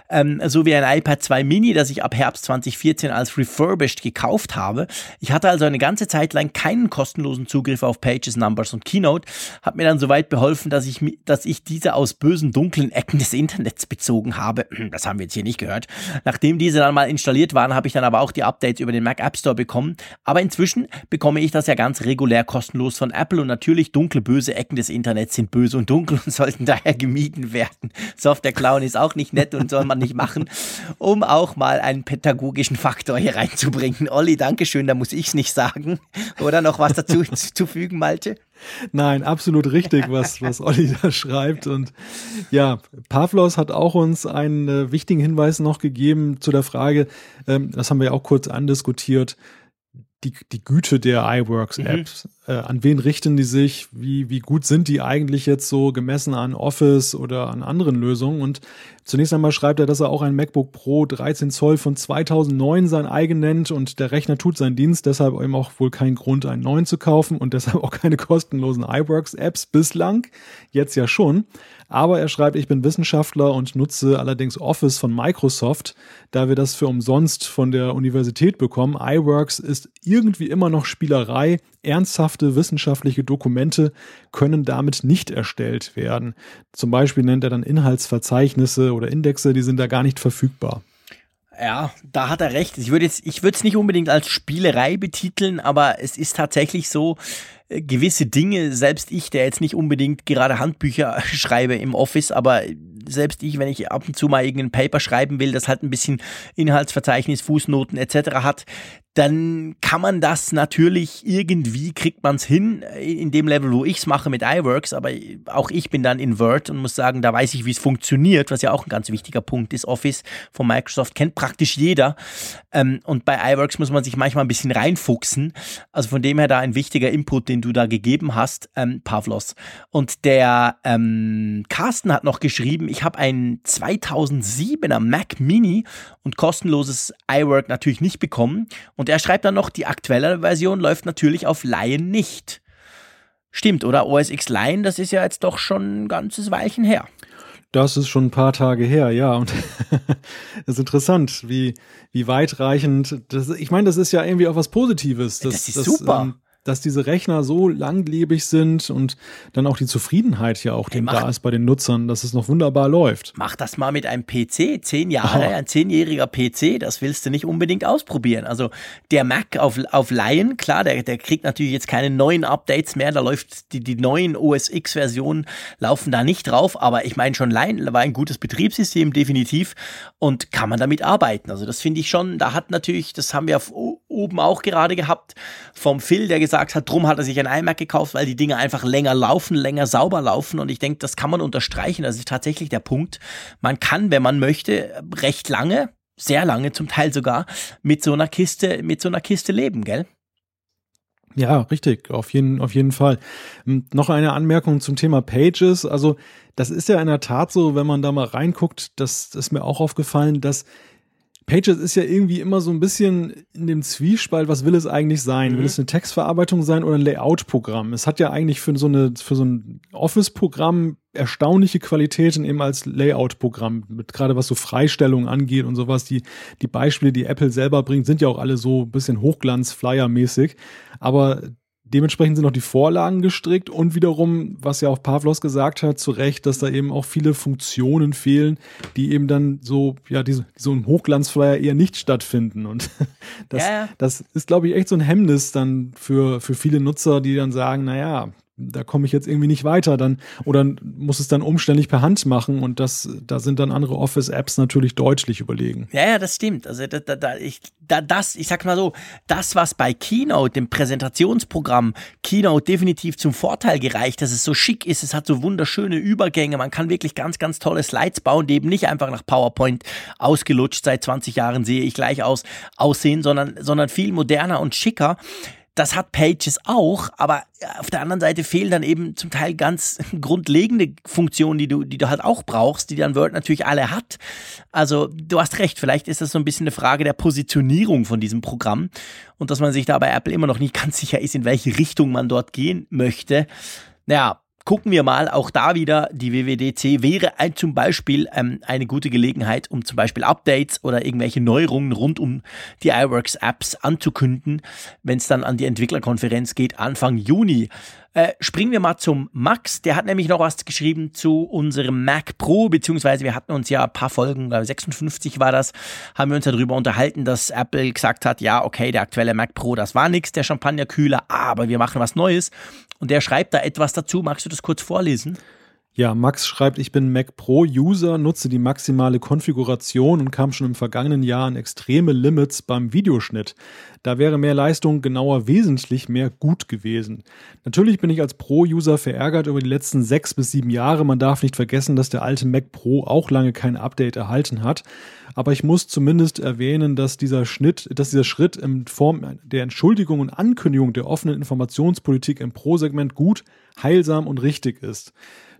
Speaker 1: ähm, so wie ein iPad 2 Mini, das ich ab Herbst 2014 als refurbished gekauft habe. Ich hatte also eine ganze Zeit lang keinen kostenlosen Zugriff auf Pages, Numbers und Keynote, hat mir dann soweit beholfen, dass ich, dass ich diese aus bösen, dunklen Ecken des Internets bezogen habe. Das haben wir jetzt hier nicht gehört. Nachdem diese dann mal installiert waren, habe ich dann aber auch die Updates über den Mac App Store bekommen. Aber inzwischen bekomme ich das ja ganz regulär kostenlos von Apple und natürlich dunkle, böse Ecken des Internets sind böse und dunkel und sollten daher gemieden werden. Software Clown ist auch nicht nett und soll man nicht machen, um auch mal einen pädagogischen Faktor hier reinzubringen. Olli, Dankeschön, da muss ich es nicht sagen. Oder noch was dazu zu fügen, Malte?
Speaker 2: Nein, absolut richtig, was, was Olli da schreibt. Und ja, Pavlos hat auch uns einen äh, wichtigen Hinweis noch gegeben zu der Frage, ähm, das haben wir ja auch kurz andiskutiert, die, die Güte der iWorks-Apps. Mhm. Äh, an wen richten die sich? Wie, wie gut sind die eigentlich jetzt so gemessen an Office oder an anderen Lösungen? Und zunächst einmal schreibt er, dass er auch ein MacBook Pro 13 Zoll von 2009 sein eigen nennt und der Rechner tut seinen Dienst, deshalb eben auch wohl kein Grund, einen neuen zu kaufen und deshalb auch keine kostenlosen iWorks-Apps bislang. Jetzt ja schon. Aber er schreibt, ich bin Wissenschaftler und nutze allerdings Office von Microsoft, da wir das für umsonst von der Universität bekommen. iWorks ist irgendwie immer noch Spielerei. Ernsthafte wissenschaftliche Dokumente können damit nicht erstellt werden. Zum Beispiel nennt er dann Inhaltsverzeichnisse oder Indexe, die sind da gar nicht verfügbar.
Speaker 1: Ja, da hat er recht. Ich würde ich würde es nicht unbedingt als Spielerei betiteln, aber es ist tatsächlich so, äh, gewisse Dinge, selbst ich, der jetzt nicht unbedingt gerade Handbücher schreibe im Office, aber selbst ich, wenn ich ab und zu mal irgendein Paper schreiben will, das halt ein bisschen Inhaltsverzeichnis, Fußnoten etc. hat, dann kann man das natürlich irgendwie, kriegt man es hin, in dem Level, wo ich es mache mit iWorks, aber auch ich bin dann in Word und muss sagen, da weiß ich, wie es funktioniert, was ja auch ein ganz wichtiger Punkt ist. Office von Microsoft kennt praktisch jeder ähm, und bei iWorks muss man sich manchmal ein bisschen reinfuchsen. Also von dem her da ein wichtiger Input, den du da gegeben hast, ähm, Pavlos. Und der ähm, Carsten hat noch geschrieben, ich habe einen 2007er Mac Mini und kostenloses iWork natürlich nicht bekommen und und er schreibt dann noch, die aktuelle Version läuft natürlich auf Lion nicht. Stimmt, oder? OS X Lion, das ist ja jetzt doch schon ein ganzes Weilchen her.
Speaker 2: Das ist schon ein paar Tage her, ja. Und das ist interessant, wie, wie weitreichend. Das, ich meine, das ist ja irgendwie auch was Positives.
Speaker 1: Das, das ist das, super. Ähm,
Speaker 2: dass diese Rechner so langlebig sind und dann auch die Zufriedenheit ja auch hey, da ist bei den Nutzern, dass es noch wunderbar läuft.
Speaker 1: Mach das mal mit einem PC, zehn Jahre, oh. ein zehnjähriger PC, das willst du nicht unbedingt ausprobieren. Also der Mac auf, auf Lion, klar, der, der kriegt natürlich jetzt keine neuen Updates mehr, da läuft die, die neuen OS X-Versionen laufen da nicht drauf, aber ich meine schon Lion war ein gutes Betriebssystem, definitiv, und kann man damit arbeiten. Also das finde ich schon, da hat natürlich, das haben wir oben auch gerade gehabt, vom Phil, der gesagt hat, drum hat er sich ein iMac gekauft, weil die Dinge einfach länger laufen, länger sauber laufen. Und ich denke, das kann man unterstreichen. Das ist tatsächlich der Punkt. Man kann, wenn man möchte, recht lange, sehr lange zum Teil sogar, mit so einer Kiste, mit so einer Kiste leben, gell?
Speaker 2: Ja, richtig, auf jeden, auf jeden Fall. Und noch eine Anmerkung zum Thema Pages. Also, das ist ja in der Tat so, wenn man da mal reinguckt, das ist mir auch aufgefallen, dass Pages ist ja irgendwie immer so ein bisschen in dem Zwiespalt, was will es eigentlich sein? Mhm. Will es eine Textverarbeitung sein oder ein Layout-Programm? Es hat ja eigentlich für so eine, für so ein Office-Programm erstaunliche Qualitäten eben als Layout-Programm, gerade was so Freistellungen angeht und sowas. Die, die Beispiele, die Apple selber bringt, sind ja auch alle so ein bisschen Hochglanz-Flyer-mäßig. Aber Dementsprechend sind auch die Vorlagen gestrickt und wiederum, was ja auch Pavlos gesagt hat, zu Recht, dass da eben auch viele Funktionen fehlen, die eben dann so, ja, diese, so ein Hochglanzflyer eher nicht stattfinden. Und das, ja, ja. das ist, glaube ich, echt so ein Hemmnis dann für, für viele Nutzer, die dann sagen, na ja, da komme ich jetzt irgendwie nicht weiter, dann oder muss es dann umständlich per Hand machen und das da sind dann andere Office Apps natürlich deutlich überlegen.
Speaker 1: Ja, ja, das stimmt. Also da, da, da, ich, da, das, ich sag mal so, das was bei Keynote, dem Präsentationsprogramm Keynote definitiv zum Vorteil gereicht, dass es so schick ist, es hat so wunderschöne Übergänge, man kann wirklich ganz ganz tolle Slides bauen, die eben nicht einfach nach PowerPoint ausgelutscht seit 20 Jahren sehe ich gleich aus aussehen, sondern sondern viel moderner und schicker das hat Pages auch, aber auf der anderen Seite fehlen dann eben zum Teil ganz grundlegende Funktionen, die du, die du halt auch brauchst, die dann Word natürlich alle hat. Also du hast recht, vielleicht ist das so ein bisschen eine Frage der Positionierung von diesem Programm und dass man sich da bei Apple immer noch nicht ganz sicher ist, in welche Richtung man dort gehen möchte. Naja, gucken wir mal, auch da wieder, die WWDC wäre ein, zum Beispiel ähm, eine gute Gelegenheit, um zum Beispiel Updates oder irgendwelche Neuerungen rund um die iWorks Apps anzukünden, wenn es dann an die Entwicklerkonferenz geht, Anfang Juni. Äh, springen wir mal zum Max. Der hat nämlich noch was geschrieben zu unserem Mac Pro, beziehungsweise wir hatten uns ja ein paar Folgen, 56 war das, haben wir uns ja darüber unterhalten, dass Apple gesagt hat, ja, okay, der aktuelle Mac Pro, das war nichts, der Champagnerkühler, aber wir machen was Neues. Und der schreibt da etwas dazu. Magst du das kurz vorlesen?
Speaker 2: Ja, Max schreibt, ich bin Mac Pro User, nutze die maximale Konfiguration und kam schon im vergangenen Jahr an extreme Limits beim Videoschnitt. Da wäre mehr Leistung, genauer wesentlich mehr gut gewesen. Natürlich bin ich als Pro-User verärgert über die letzten sechs bis sieben Jahre. Man darf nicht vergessen, dass der alte Mac Pro auch lange kein Update erhalten hat. Aber ich muss zumindest erwähnen, dass dieser Schnitt, dass dieser Schritt in Form der Entschuldigung und Ankündigung der offenen Informationspolitik im Pro-Segment gut, heilsam und richtig ist.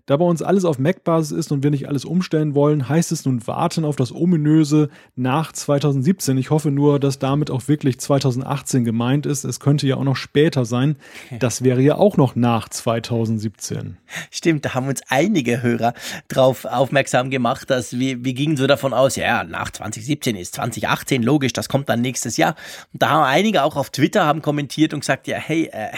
Speaker 2: Da bei uns alles auf Mac-Basis ist und wir nicht alles umstellen wollen, heißt es nun warten auf das ominöse nach 2017. Ich hoffe nur, dass damit auch wirklich 2018 gemeint ist. Es könnte ja auch noch später sein. Das wäre ja auch noch nach 2017.
Speaker 1: Stimmt, da haben uns einige Hörer darauf aufmerksam gemacht, dass wir, wir gingen so davon aus, ja, nach 2017 ist 2018 logisch, das kommt dann nächstes Jahr. Und da haben einige auch auf Twitter haben kommentiert und gesagt, ja, hey, äh,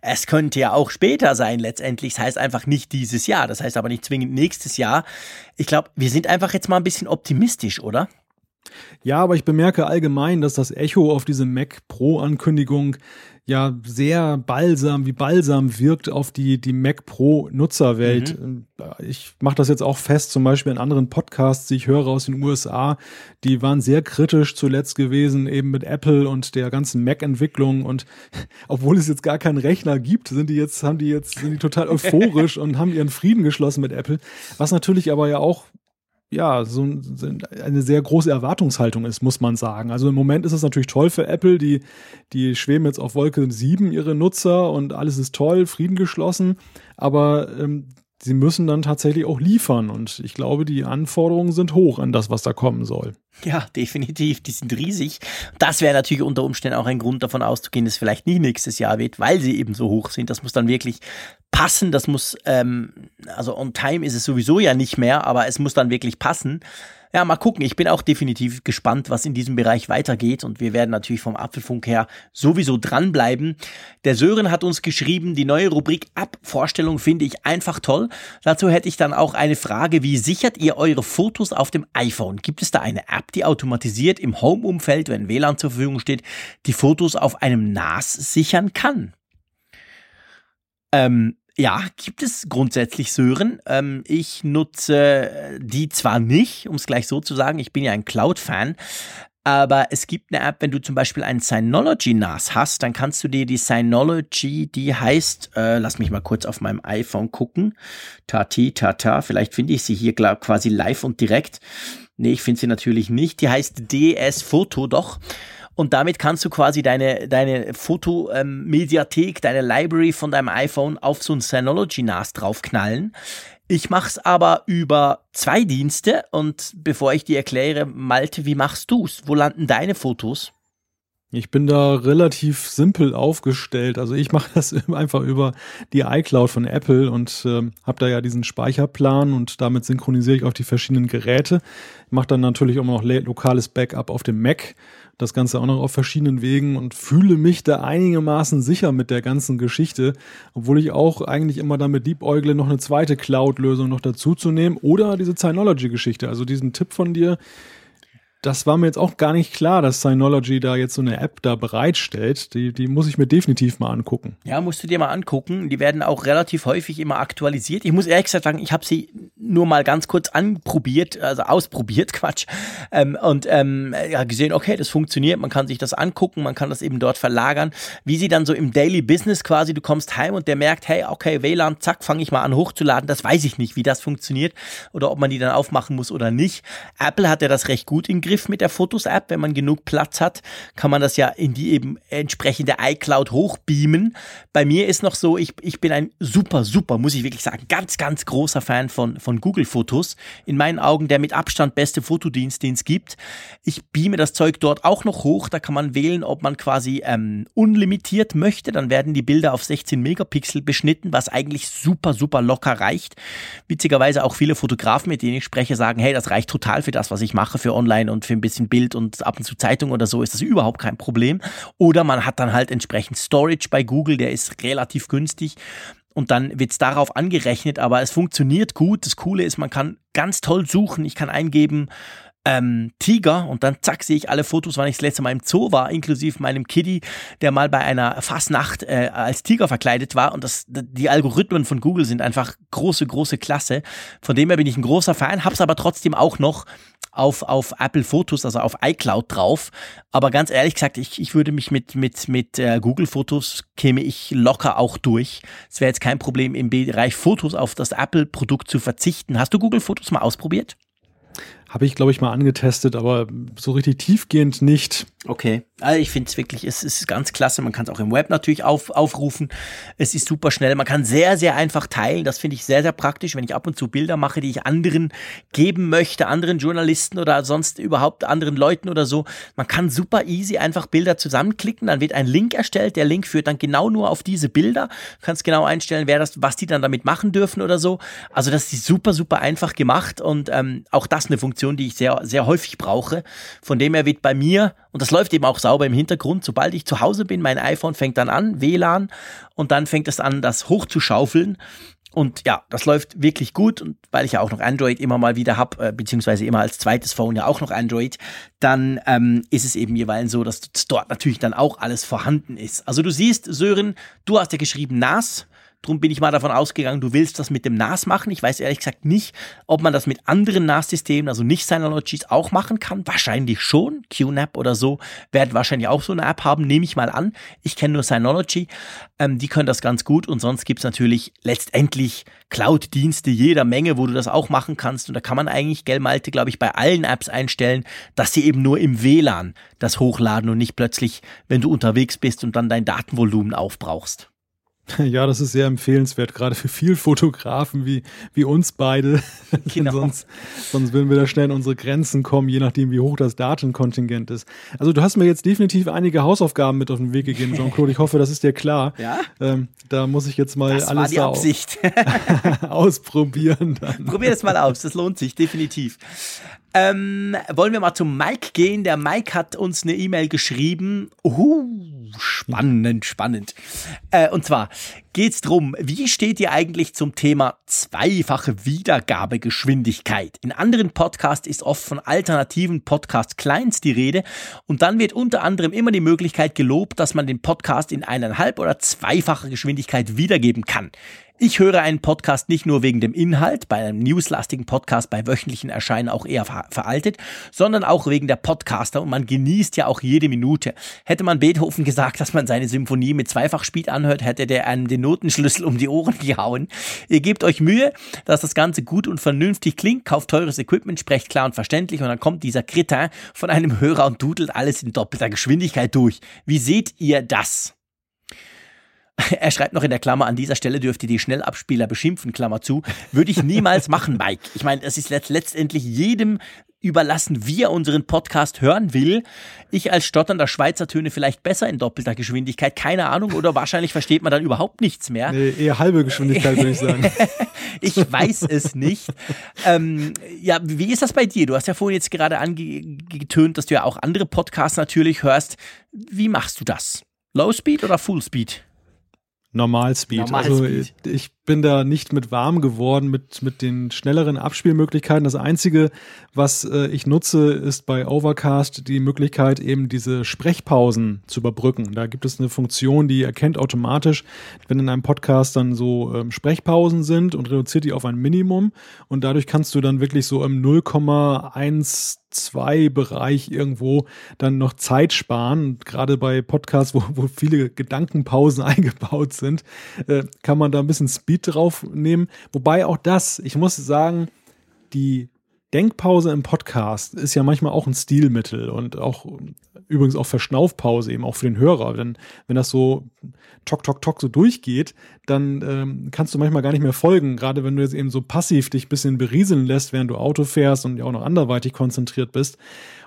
Speaker 1: es könnte ja auch später sein letztendlich. Das heißt einfach nicht dieses Jahr. Das heißt aber nicht zwingend nächstes Jahr. Ich glaube, wir sind einfach jetzt mal ein bisschen optimistisch, oder?
Speaker 2: Ja, aber ich bemerke allgemein, dass das Echo auf diese Mac Pro Ankündigung ja sehr balsam, wie balsam wirkt auf die, die Mac Pro Nutzerwelt. Mhm. Ich mache das jetzt auch fest, zum Beispiel in anderen Podcasts, die ich höre aus den USA, die waren sehr kritisch zuletzt gewesen, eben mit Apple und der ganzen Mac-Entwicklung. Und obwohl es jetzt gar keinen Rechner gibt, sind die jetzt, haben die jetzt, sind die total euphorisch und haben ihren Frieden geschlossen mit Apple. Was natürlich aber ja auch ja, so eine sehr große Erwartungshaltung ist, muss man sagen. Also im Moment ist es natürlich toll für Apple, die, die schweben jetzt auf Wolke 7 ihre Nutzer und alles ist toll, Frieden geschlossen, aber ähm, sie müssen dann tatsächlich auch liefern und ich glaube, die Anforderungen sind hoch an das, was da kommen soll.
Speaker 1: Ja, definitiv. Die sind riesig. Das wäre natürlich unter Umständen auch ein Grund davon auszugehen, dass es vielleicht nie nächstes Jahr wird, weil sie eben so hoch sind. Das muss dann wirklich passen. Das muss, ähm, also on time ist es sowieso ja nicht mehr, aber es muss dann wirklich passen. Ja, mal gucken. Ich bin auch definitiv gespannt, was in diesem Bereich weitergeht und wir werden natürlich vom Apfelfunk her sowieso dranbleiben. Der Sören hat uns geschrieben, die neue Rubrik App-Vorstellung finde ich einfach toll. Dazu hätte ich dann auch eine Frage, wie sichert ihr eure Fotos auf dem iPhone? Gibt es da eine App, die automatisiert im Home-Umfeld, wenn WLAN zur Verfügung steht, die Fotos auf einem NAS sichern kann? Ähm, ja, gibt es grundsätzlich Sören. Ähm, ich nutze die zwar nicht, um es gleich so zu sagen, ich bin ja ein Cloud-Fan, aber es gibt eine App, wenn du zum Beispiel ein Synology NAS hast, dann kannst du dir die Synology, die heißt, äh, lass mich mal kurz auf meinem iPhone gucken, Tati, Tata, vielleicht finde ich sie hier quasi live und direkt. Nee, ich finde sie natürlich nicht. Die heißt DS Photo doch. Und damit kannst du quasi deine, deine Fotomediathek, ähm, deine Library von deinem iPhone auf so ein Synology NAS draufknallen. Ich mach's aber über zwei Dienste und bevor ich dir erkläre, Malte, wie machst du's? Wo landen deine Fotos?
Speaker 2: Ich bin da relativ simpel aufgestellt. Also ich mache das einfach über die iCloud von Apple und äh, habe da ja diesen Speicherplan und damit synchronisiere ich auf die verschiedenen Geräte. Mache dann natürlich auch noch lokales Backup auf dem Mac das Ganze auch noch auf verschiedenen Wegen und fühle mich da einigermaßen sicher mit der ganzen Geschichte, obwohl ich auch eigentlich immer damit liebäugle, noch eine zweite Cloud-Lösung noch dazu zu nehmen oder diese Synology-Geschichte. Also diesen Tipp von dir, das war mir jetzt auch gar nicht klar, dass Synology da jetzt so eine App da bereitstellt. Die, die muss ich mir definitiv mal angucken.
Speaker 1: Ja, musst du dir mal angucken. Die werden auch relativ häufig immer aktualisiert. Ich muss ehrlich gesagt sagen, ich habe sie nur mal ganz kurz anprobiert, also ausprobiert, Quatsch. Ähm, und ähm, ja, gesehen, okay, das funktioniert. Man kann sich das angucken, man kann das eben dort verlagern. Wie sie dann so im Daily Business quasi, du kommst heim und der merkt, hey, okay, WLAN, zack, fange ich mal an hochzuladen. Das weiß ich nicht, wie das funktioniert oder ob man die dann aufmachen muss oder nicht. Apple hat ja das recht gut in Zugriff mit der Fotos-App. Wenn man genug Platz hat, kann man das ja in die eben entsprechende iCloud hochbeamen. Bei mir ist noch so, ich, ich bin ein super, super, muss ich wirklich sagen, ganz, ganz großer Fan von, von Google Fotos. In meinen Augen der mit Abstand beste Fotodienst, den es gibt. Ich beame das Zeug dort auch noch hoch. Da kann man wählen, ob man quasi ähm, unlimitiert möchte. Dann werden die Bilder auf 16 Megapixel beschnitten, was eigentlich super, super locker reicht. Witzigerweise auch viele Fotografen, mit denen ich spreche, sagen, hey, das reicht total für das, was ich mache, für online und für ein bisschen Bild und ab und zu Zeitung oder so ist das überhaupt kein Problem. Oder man hat dann halt entsprechend Storage bei Google, der ist relativ günstig und dann wird es darauf angerechnet, aber es funktioniert gut. Das Coole ist, man kann ganz toll suchen. Ich kann eingeben, ähm, Tiger und dann zack sehe ich alle Fotos, wann ich das letzte Mal im Zoo war, inklusive meinem Kitty, der mal bei einer Fassnacht äh, als Tiger verkleidet war und das, die Algorithmen von Google sind einfach große, große Klasse. Von dem her bin ich ein großer Fan, hab's aber trotzdem auch noch auf, auf Apple Fotos, also auf iCloud drauf. Aber ganz ehrlich gesagt, ich, ich würde mich mit, mit, mit äh, Google Fotos käme ich locker auch durch. Es wäre jetzt kein Problem, im Bereich Fotos auf das Apple-Produkt zu verzichten. Hast du Google Fotos mal ausprobiert?
Speaker 2: Habe ich, glaube ich, mal angetestet, aber so richtig tiefgehend nicht.
Speaker 1: Okay. Also ich finde es wirklich, es ist ganz klasse. Man kann es auch im Web natürlich auf, aufrufen. Es ist super schnell. Man kann sehr, sehr einfach teilen. Das finde ich sehr, sehr praktisch, wenn ich ab und zu Bilder mache, die ich anderen geben möchte, anderen Journalisten oder sonst überhaupt anderen Leuten oder so. Man kann super easy einfach Bilder zusammenklicken. Dann wird ein Link erstellt. Der Link führt dann genau nur auf diese Bilder. Du kannst genau einstellen, wer das, was die dann damit machen dürfen oder so. Also das ist super, super einfach gemacht und ähm, auch das eine Funktion, die ich sehr, sehr häufig brauche. Von dem her wird bei mir, und das läuft eben auch sauber im Hintergrund, sobald ich zu Hause bin, mein iPhone fängt dann an, WLAN, und dann fängt es an, das hochzuschaufeln. Und ja, das läuft wirklich gut. Und weil ich ja auch noch Android immer mal wieder habe, äh, beziehungsweise immer als zweites Phone ja auch noch Android, dann ähm, ist es eben jeweils so, dass dort natürlich dann auch alles vorhanden ist. Also du siehst, Sören, du hast ja geschrieben NAS. Drum bin ich mal davon ausgegangen, du willst das mit dem NAS machen. Ich weiß ehrlich gesagt nicht, ob man das mit anderen NAS-Systemen, also nicht Synologies, auch machen kann. Wahrscheinlich schon. QNAP oder so werden wahrscheinlich auch so eine App haben, nehme ich mal an. Ich kenne nur Synology. Ähm, die können das ganz gut und sonst gibt's natürlich letztendlich Cloud-Dienste jeder Menge, wo du das auch machen kannst. Und da kann man eigentlich, gell, Malte, glaube ich, bei allen Apps einstellen, dass sie eben nur im WLAN das hochladen und nicht plötzlich, wenn du unterwegs bist und dann dein Datenvolumen aufbrauchst.
Speaker 2: Ja, das ist sehr empfehlenswert, gerade für viel Fotografen wie, wie uns beide. Genau. sonst, sonst würden wir da schnell in unsere Grenzen kommen, je nachdem, wie hoch das Datenkontingent ist. Also du hast mir jetzt definitiv einige Hausaufgaben mit auf den Weg gegeben, Jean-Claude. Ich hoffe, das ist dir klar.
Speaker 1: Ja.
Speaker 2: Ähm, da muss ich jetzt mal
Speaker 1: das
Speaker 2: alles
Speaker 1: war die Absicht.
Speaker 2: ausprobieren.
Speaker 1: Dann. Probier das mal aus, das lohnt sich definitiv. Ähm, wollen wir mal zum Mike gehen? Der Mike hat uns eine E-Mail geschrieben. Uh, spannend, spannend. Äh, und zwar geht's drum, wie steht ihr eigentlich zum Thema zweifache Wiedergabegeschwindigkeit? In anderen Podcasts ist oft von alternativen Podcast-Clients die Rede und dann wird unter anderem immer die Möglichkeit gelobt, dass man den Podcast in eineinhalb oder zweifacher Geschwindigkeit wiedergeben kann. Ich höre einen Podcast nicht nur wegen dem Inhalt, bei einem newslastigen Podcast bei wöchentlichen Erscheinen auch eher veraltet, sondern auch wegen der Podcaster und man genießt ja auch jede Minute. Hätte man Beethoven gesagt, dass man seine Symphonie mit Zweifachspeed anhört, hätte der einem den Notenschlüssel um die Ohren gehauen. Ihr gebt euch Mühe, dass das Ganze gut und vernünftig klingt, kauft teures Equipment, sprecht klar und verständlich und dann kommt dieser Kritter von einem Hörer und dudelt alles in doppelter Geschwindigkeit durch. Wie seht ihr das? Er schreibt noch in der Klammer, an dieser Stelle dürft ihr die Schnellabspieler beschimpfen, Klammer zu. Würde ich niemals machen, Mike. Ich meine, es ist letztendlich jedem überlassen, wie er unseren Podcast hören will. Ich als stotternder Schweizer töne vielleicht besser in doppelter Geschwindigkeit, keine Ahnung, oder wahrscheinlich versteht man dann überhaupt nichts mehr.
Speaker 2: Nee, eher halbe Geschwindigkeit, würde ich sagen.
Speaker 1: ich weiß es nicht. Ähm, ja, wie ist das bei dir? Du hast ja vorhin jetzt gerade angetönt, dass du ja auch andere Podcasts natürlich hörst. Wie machst du das? Low Speed oder Full Speed?
Speaker 2: Normalspeed. Normal also ich bin da nicht mit warm geworden mit, mit den schnelleren Abspielmöglichkeiten. Das Einzige, was äh, ich nutze, ist bei Overcast die Möglichkeit, eben diese Sprechpausen zu überbrücken. Da gibt es eine Funktion, die erkennt automatisch, wenn in einem Podcast dann so ähm, Sprechpausen sind und reduziert die auf ein Minimum. Und dadurch kannst du dann wirklich so im 0,1 zwei Bereich irgendwo dann noch Zeit sparen. Gerade bei Podcasts, wo, wo viele Gedankenpausen eingebaut sind, äh, kann man da ein bisschen Speed drauf nehmen. Wobei auch das, ich muss sagen, die Denkpause im Podcast ist ja manchmal auch ein Stilmittel und auch übrigens auch Verschnaufpause eben auch für den Hörer. Denn wenn das so tok, tok, tok so durchgeht, dann ähm, kannst du manchmal gar nicht mehr folgen, gerade wenn du jetzt eben so passiv dich bisschen berieseln lässt, während du Auto fährst und ja auch noch anderweitig konzentriert bist.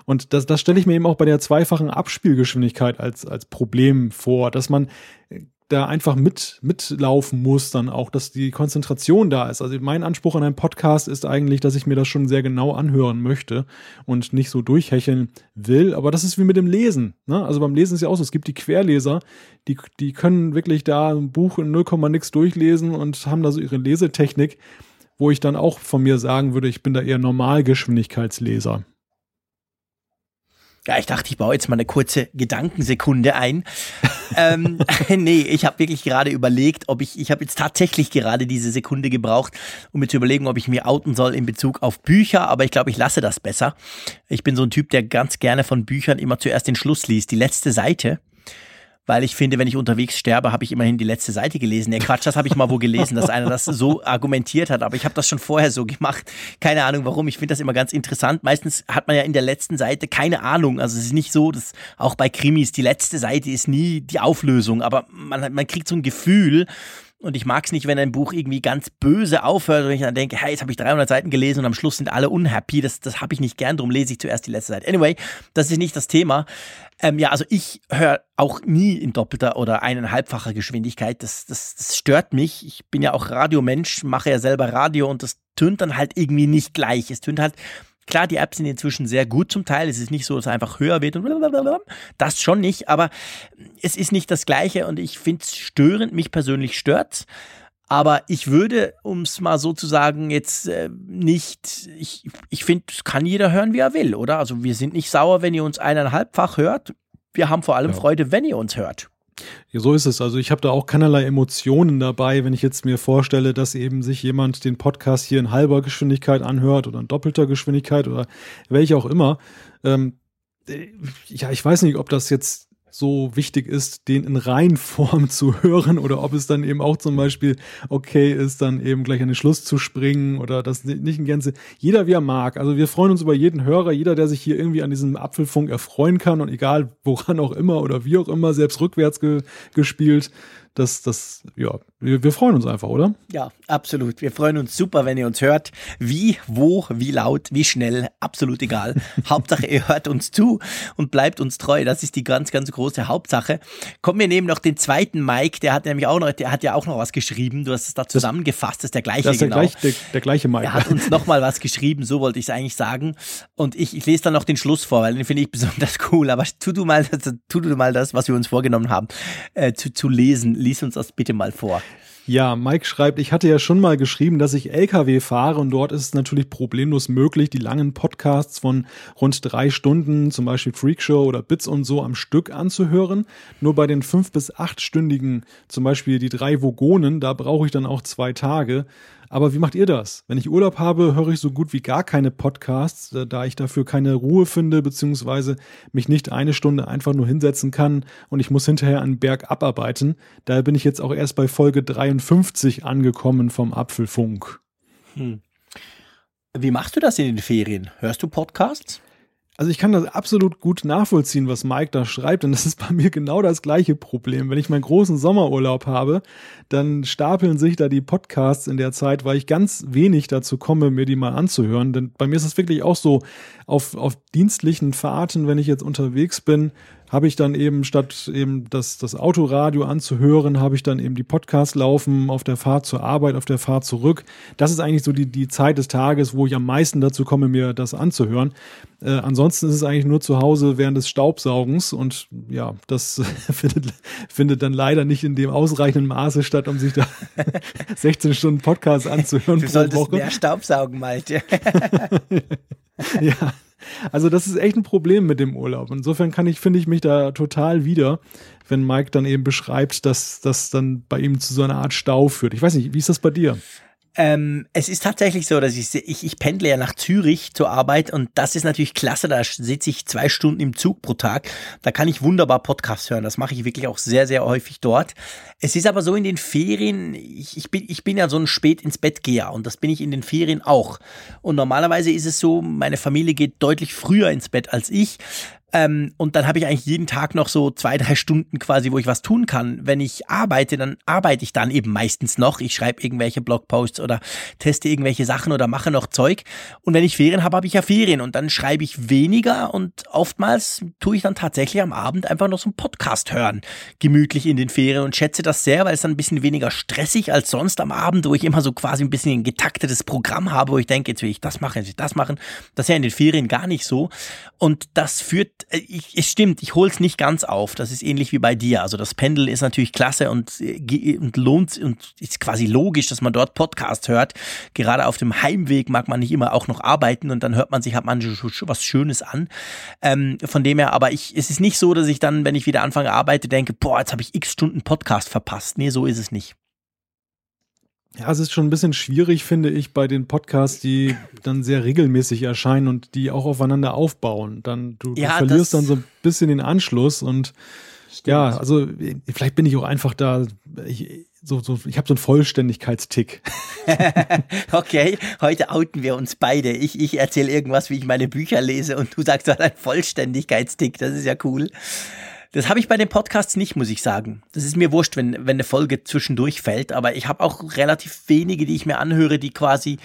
Speaker 2: Und das, das stelle ich mir eben auch bei der zweifachen Abspielgeschwindigkeit als, als Problem vor, dass man da einfach mit, mitlaufen muss, dann auch, dass die Konzentration da ist. Also mein Anspruch an einem Podcast ist eigentlich, dass ich mir das schon sehr genau anhören möchte und nicht so durchhecheln will. Aber das ist wie mit dem Lesen. Ne? Also beim Lesen ist ja auch so, es gibt die Querleser, die, die können wirklich da ein Buch in 0, nix durchlesen und haben da so ihre Lesetechnik, wo ich dann auch von mir sagen würde, ich bin da eher Normalgeschwindigkeitsleser.
Speaker 1: Ja, ich dachte, ich baue jetzt mal eine kurze Gedankensekunde ein. ähm, nee, ich habe wirklich gerade überlegt, ob ich, ich habe jetzt tatsächlich gerade diese Sekunde gebraucht, um mir zu überlegen, ob ich mir outen soll in Bezug auf Bücher, aber ich glaube, ich lasse das besser. Ich bin so ein Typ, der ganz gerne von Büchern immer zuerst den Schluss liest, die letzte Seite weil ich finde, wenn ich unterwegs sterbe, habe ich immerhin die letzte Seite gelesen. Nee, Quatsch, das habe ich mal wo gelesen, dass einer das so argumentiert hat, aber ich habe das schon vorher so gemacht. Keine Ahnung warum, ich finde das immer ganz interessant. Meistens hat man ja in der letzten Seite keine Ahnung, also es ist nicht so, dass auch bei Krimis die letzte Seite ist nie die Auflösung, aber man, man kriegt so ein Gefühl, und ich mag es nicht, wenn ein Buch irgendwie ganz böse aufhört und ich dann denke, hey, jetzt habe ich 300 Seiten gelesen und am Schluss sind alle unhappy. Das, das habe ich nicht gern, darum lese ich zuerst die letzte Seite. Anyway, das ist nicht das Thema. Ähm, ja, also ich höre auch nie in doppelter oder eineinhalbfacher Geschwindigkeit. Das, das, das stört mich. Ich bin ja auch Radiomensch, mache ja selber Radio und das tönt dann halt irgendwie nicht gleich. Es tönt halt Klar, die Apps sind inzwischen sehr gut zum Teil. Es ist nicht so, dass es einfach höher wird und das schon nicht, aber es ist nicht das Gleiche und ich finde es störend. Mich persönlich stört. Aber ich würde, um es mal so zu sagen, jetzt äh, nicht, ich, ich finde, es kann jeder hören, wie er will, oder? Also wir sind nicht sauer, wenn ihr uns eineinhalbfach hört. Wir haben vor allem ja. Freude, wenn ihr uns hört.
Speaker 2: So ist es. Also ich habe da auch keinerlei Emotionen dabei, wenn ich jetzt mir vorstelle, dass eben sich jemand den Podcast hier in halber Geschwindigkeit anhört oder in doppelter Geschwindigkeit oder welche auch immer. Ähm, äh, ja, ich weiß nicht, ob das jetzt so wichtig ist, den in Reihenform zu hören oder ob es dann eben auch zum Beispiel okay ist, dann eben gleich an den Schluss zu springen oder das nicht in Gänze. Jeder wie er mag. Also wir freuen uns über jeden Hörer, jeder, der sich hier irgendwie an diesem Apfelfunk erfreuen kann und egal woran auch immer oder wie auch immer, selbst rückwärts ge gespielt das, das, ja, wir, wir freuen uns einfach, oder?
Speaker 1: Ja, absolut. Wir freuen uns super, wenn ihr uns hört. Wie, wo, wie laut, wie schnell, absolut egal. Hauptsache, ihr hört uns zu und bleibt uns treu. Das ist die ganz, ganz große Hauptsache. Kommen wir nehmen noch den zweiten Mike, der hat nämlich auch noch, der hat ja auch noch was geschrieben. Du hast es da zusammengefasst, das ist der gleiche, das ist der
Speaker 2: genau. Gleich, der, der, gleiche Mike.
Speaker 1: Er hat uns nochmal was geschrieben, so wollte ich es eigentlich sagen. Und ich, ich lese dann noch den Schluss vor, weil den finde ich besonders cool. Aber tu du mal, tu du mal das, was wir uns vorgenommen haben, äh, zu, zu lesen lies uns das bitte mal vor.
Speaker 2: Ja, Mike schreibt, ich hatte ja schon mal geschrieben, dass ich LKW fahre und dort ist es natürlich problemlos möglich, die langen Podcasts von rund drei Stunden, zum Beispiel Freakshow oder Bits und so am Stück anzuhören. Nur bei den fünf bis achtstündigen, zum Beispiel die drei Vogonen, da brauche ich dann auch zwei Tage. Aber wie macht ihr das? Wenn ich Urlaub habe, höre ich so gut wie gar keine Podcasts, da ich dafür keine Ruhe finde, beziehungsweise mich nicht eine Stunde einfach nur hinsetzen kann und ich muss hinterher einen Berg abarbeiten. Daher bin ich jetzt auch erst bei Folge 53 angekommen vom Apfelfunk. Hm.
Speaker 1: Wie machst du das in den Ferien? Hörst du Podcasts?
Speaker 2: Also ich kann das absolut gut nachvollziehen, was Mike da schreibt, und das ist bei mir genau das gleiche Problem. Wenn ich meinen großen Sommerurlaub habe, dann stapeln sich da die Podcasts in der Zeit, weil ich ganz wenig dazu komme, mir die mal anzuhören. Denn bei mir ist es wirklich auch so, auf, auf dienstlichen Fahrten, wenn ich jetzt unterwegs bin, habe ich dann eben statt eben das, das Autoradio anzuhören, habe ich dann eben die Podcasts laufen auf der Fahrt zur Arbeit, auf der Fahrt zurück. Das ist eigentlich so die, die Zeit des Tages, wo ich am meisten dazu komme, mir das anzuhören. Äh, ansonsten ist es eigentlich nur zu Hause während des Staubsaugens und ja, das findet, findet dann leider nicht in dem ausreichenden Maße statt, um sich da 16 Stunden Podcasts anzuhören.
Speaker 1: Du solltest Woche. mehr Staubsaugen, Malte.
Speaker 2: ja. Also das ist echt ein Problem mit dem Urlaub. Insofern kann ich, finde ich mich da total wieder, wenn Mike dann eben beschreibt, dass das dann bei ihm zu so einer Art Stau führt. Ich weiß nicht, wie ist das bei dir?
Speaker 1: Ähm, es ist tatsächlich so, dass ich, ich, ich pendle ja nach Zürich zur Arbeit und das ist natürlich klasse. Da sitze ich zwei Stunden im Zug pro Tag. Da kann ich wunderbar Podcasts hören. Das mache ich wirklich auch sehr, sehr häufig dort. Es ist aber so in den Ferien, ich, ich, bin, ich bin ja so ein spät ins Bett Geher und das bin ich in den Ferien auch. Und normalerweise ist es so, meine Familie geht deutlich früher ins Bett als ich. Ähm, und dann habe ich eigentlich jeden Tag noch so zwei, drei Stunden quasi, wo ich was tun kann. Wenn ich arbeite, dann arbeite ich dann eben meistens noch. Ich schreibe irgendwelche Blogposts oder teste irgendwelche Sachen oder mache noch Zeug. Und wenn ich Ferien habe, habe ich ja Ferien und dann schreibe ich weniger und oftmals tue ich dann tatsächlich am Abend einfach noch so einen Podcast hören. Gemütlich in den Ferien und schätze das sehr, weil es dann ein bisschen weniger stressig als sonst am Abend, wo ich immer so quasi ein bisschen ein getaktetes Programm habe, wo ich denke, jetzt will ich das machen, jetzt will ich das machen. Das ist ja in den Ferien gar nicht so. Und das führt ich, es stimmt, ich hol's nicht ganz auf. Das ist ähnlich wie bei dir. Also das Pendeln ist natürlich klasse und, äh, und lohnt und ist quasi logisch, dass man dort Podcast hört. Gerade auf dem Heimweg mag man nicht immer auch noch arbeiten und dann hört man sich, hat man was Schönes an. Ähm, von dem her, aber ich, es ist nicht so, dass ich dann, wenn ich wieder anfange arbeite, denke, boah, jetzt habe ich x Stunden Podcast verpasst. Nee, so ist es nicht.
Speaker 2: Ja, es ist schon ein bisschen schwierig, finde ich, bei den Podcasts, die dann sehr regelmäßig erscheinen und die auch aufeinander aufbauen. Dann du, ja, du verlierst dann so ein bisschen den Anschluss und Stimmt. ja, also vielleicht bin ich auch einfach da. Ich, so, so, ich habe so einen Vollständigkeitstick.
Speaker 1: okay, heute outen wir uns beide. Ich, ich erzähle irgendwas, wie ich meine Bücher lese und du sagst, du hast einen Vollständigkeitstick. Das ist ja cool. Das habe ich bei den Podcasts nicht, muss ich sagen. Das ist mir wurscht, wenn, wenn eine Folge zwischendurch fällt, aber ich habe auch relativ wenige, die ich mir anhöre, die quasi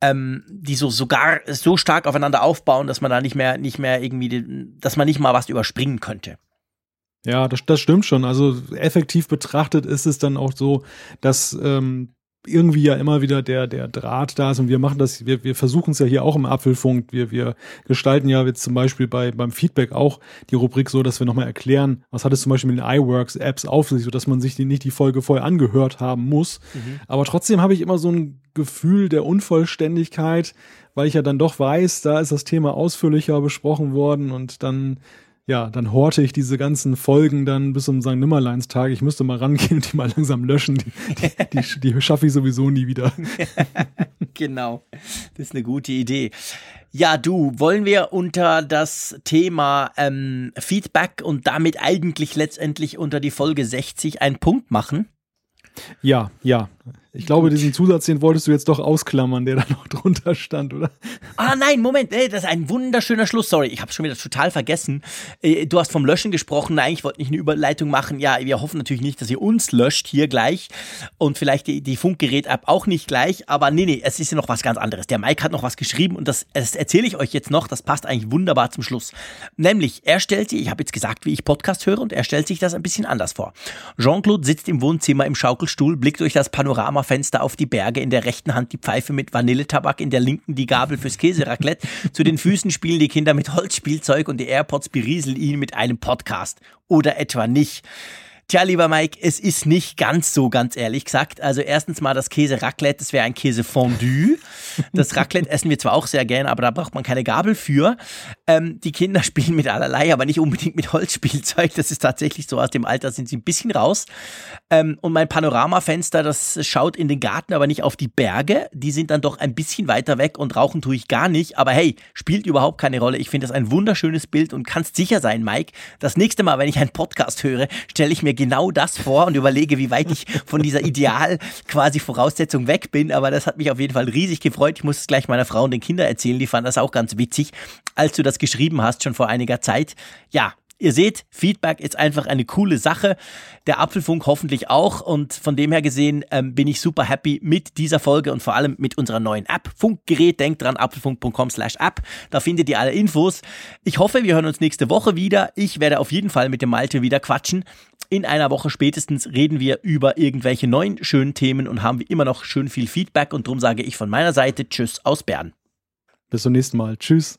Speaker 1: ähm, die so sogar so stark aufeinander aufbauen, dass man da nicht mehr, nicht mehr irgendwie, dass man nicht mal was überspringen könnte.
Speaker 2: Ja, das, das stimmt schon. Also effektiv betrachtet ist es dann auch so, dass ähm, irgendwie ja immer wieder der, der Draht da ist und wir machen das, wir, wir versuchen es ja hier auch im Apfelfunk. Wir, wir gestalten ja jetzt zum Beispiel bei, beim Feedback auch die Rubrik so, dass wir nochmal erklären, was hat es zum Beispiel mit den iWorks Apps auf sich, sodass man sich die, nicht die Folge vorher angehört haben muss. Mhm. Aber trotzdem habe ich immer so ein Gefühl der Unvollständigkeit, weil ich ja dann doch weiß, da ist das Thema ausführlicher besprochen worden und dann ja, dann horte ich diese ganzen Folgen dann bis zum St. Nimmerleinstag. Ich müsste mal rangehen und die mal langsam löschen. Die, die, die, die schaffe ich sowieso nie wieder.
Speaker 1: genau. Das ist eine gute Idee. Ja, du, wollen wir unter das Thema ähm, Feedback und damit eigentlich letztendlich unter die Folge 60 einen Punkt machen?
Speaker 2: Ja, ja. Ich glaube, diesen Zusatz, den wolltest du jetzt doch ausklammern, der da noch drunter stand, oder?
Speaker 1: Ah, nein, Moment, ey, das ist ein wunderschöner Schluss. Sorry, ich habe schon wieder total vergessen. Äh, du hast vom Löschen gesprochen. Nein, ich wollte nicht eine Überleitung machen. Ja, wir hoffen natürlich nicht, dass ihr uns löscht hier gleich und vielleicht die, die Funkgerät-App auch nicht gleich. Aber nee, nee, es ist ja noch was ganz anderes. Der Mike hat noch was geschrieben und das, das erzähle ich euch jetzt noch. Das passt eigentlich wunderbar zum Schluss. Nämlich, er stellt sich, ich habe jetzt gesagt, wie ich Podcast höre und er stellt sich das ein bisschen anders vor. Jean-Claude sitzt im Wohnzimmer im Schaukelstuhl, blickt durch das Panorama Fenster auf die Berge, in der rechten Hand die Pfeife mit Vanilletabak, in der linken die Gabel fürs Käseraclette. Zu den Füßen spielen die Kinder mit Holzspielzeug und die AirPods berieseln ihn mit einem Podcast. Oder etwa nicht. Tja, lieber Mike, es ist nicht ganz so, ganz ehrlich gesagt. Also erstens mal das Käse Raclette, das wäre ein Käse Fondue. Das Raclette essen wir zwar auch sehr gerne, aber da braucht man keine Gabel für. Ähm, die Kinder spielen mit allerlei, aber nicht unbedingt mit Holzspielzeug. Das ist tatsächlich so, aus dem Alter sind sie ein bisschen raus. Ähm, und mein Panoramafenster, das schaut in den Garten, aber nicht auf die Berge. Die sind dann doch ein bisschen weiter weg und rauchen tue ich gar nicht. Aber hey, spielt überhaupt keine Rolle. Ich finde das ein wunderschönes Bild und kannst sicher sein, Mike, das nächste Mal, wenn ich einen Podcast höre, stelle ich mir genau das vor und überlege, wie weit ich von dieser Ideal quasi Voraussetzung weg bin. Aber das hat mich auf jeden Fall riesig gefreut. Ich muss es gleich meiner Frau und den Kindern erzählen. Die fanden das auch ganz witzig, als du das geschrieben hast, schon vor einiger Zeit. Ja, Ihr seht, Feedback ist einfach eine coole Sache. Der Apfelfunk hoffentlich auch. Und von dem her gesehen ähm, bin ich super happy mit dieser Folge und vor allem mit unserer neuen App. Funkgerät, denkt dran, apfelfunk.com slash app. Da findet ihr alle Infos. Ich hoffe, wir hören uns nächste Woche wieder. Ich werde auf jeden Fall mit dem Malte wieder quatschen. In einer Woche spätestens reden wir über irgendwelche neuen schönen Themen und haben wie immer noch schön viel Feedback. Und darum sage ich von meiner Seite Tschüss aus Bern.
Speaker 2: Bis zum nächsten Mal. Tschüss.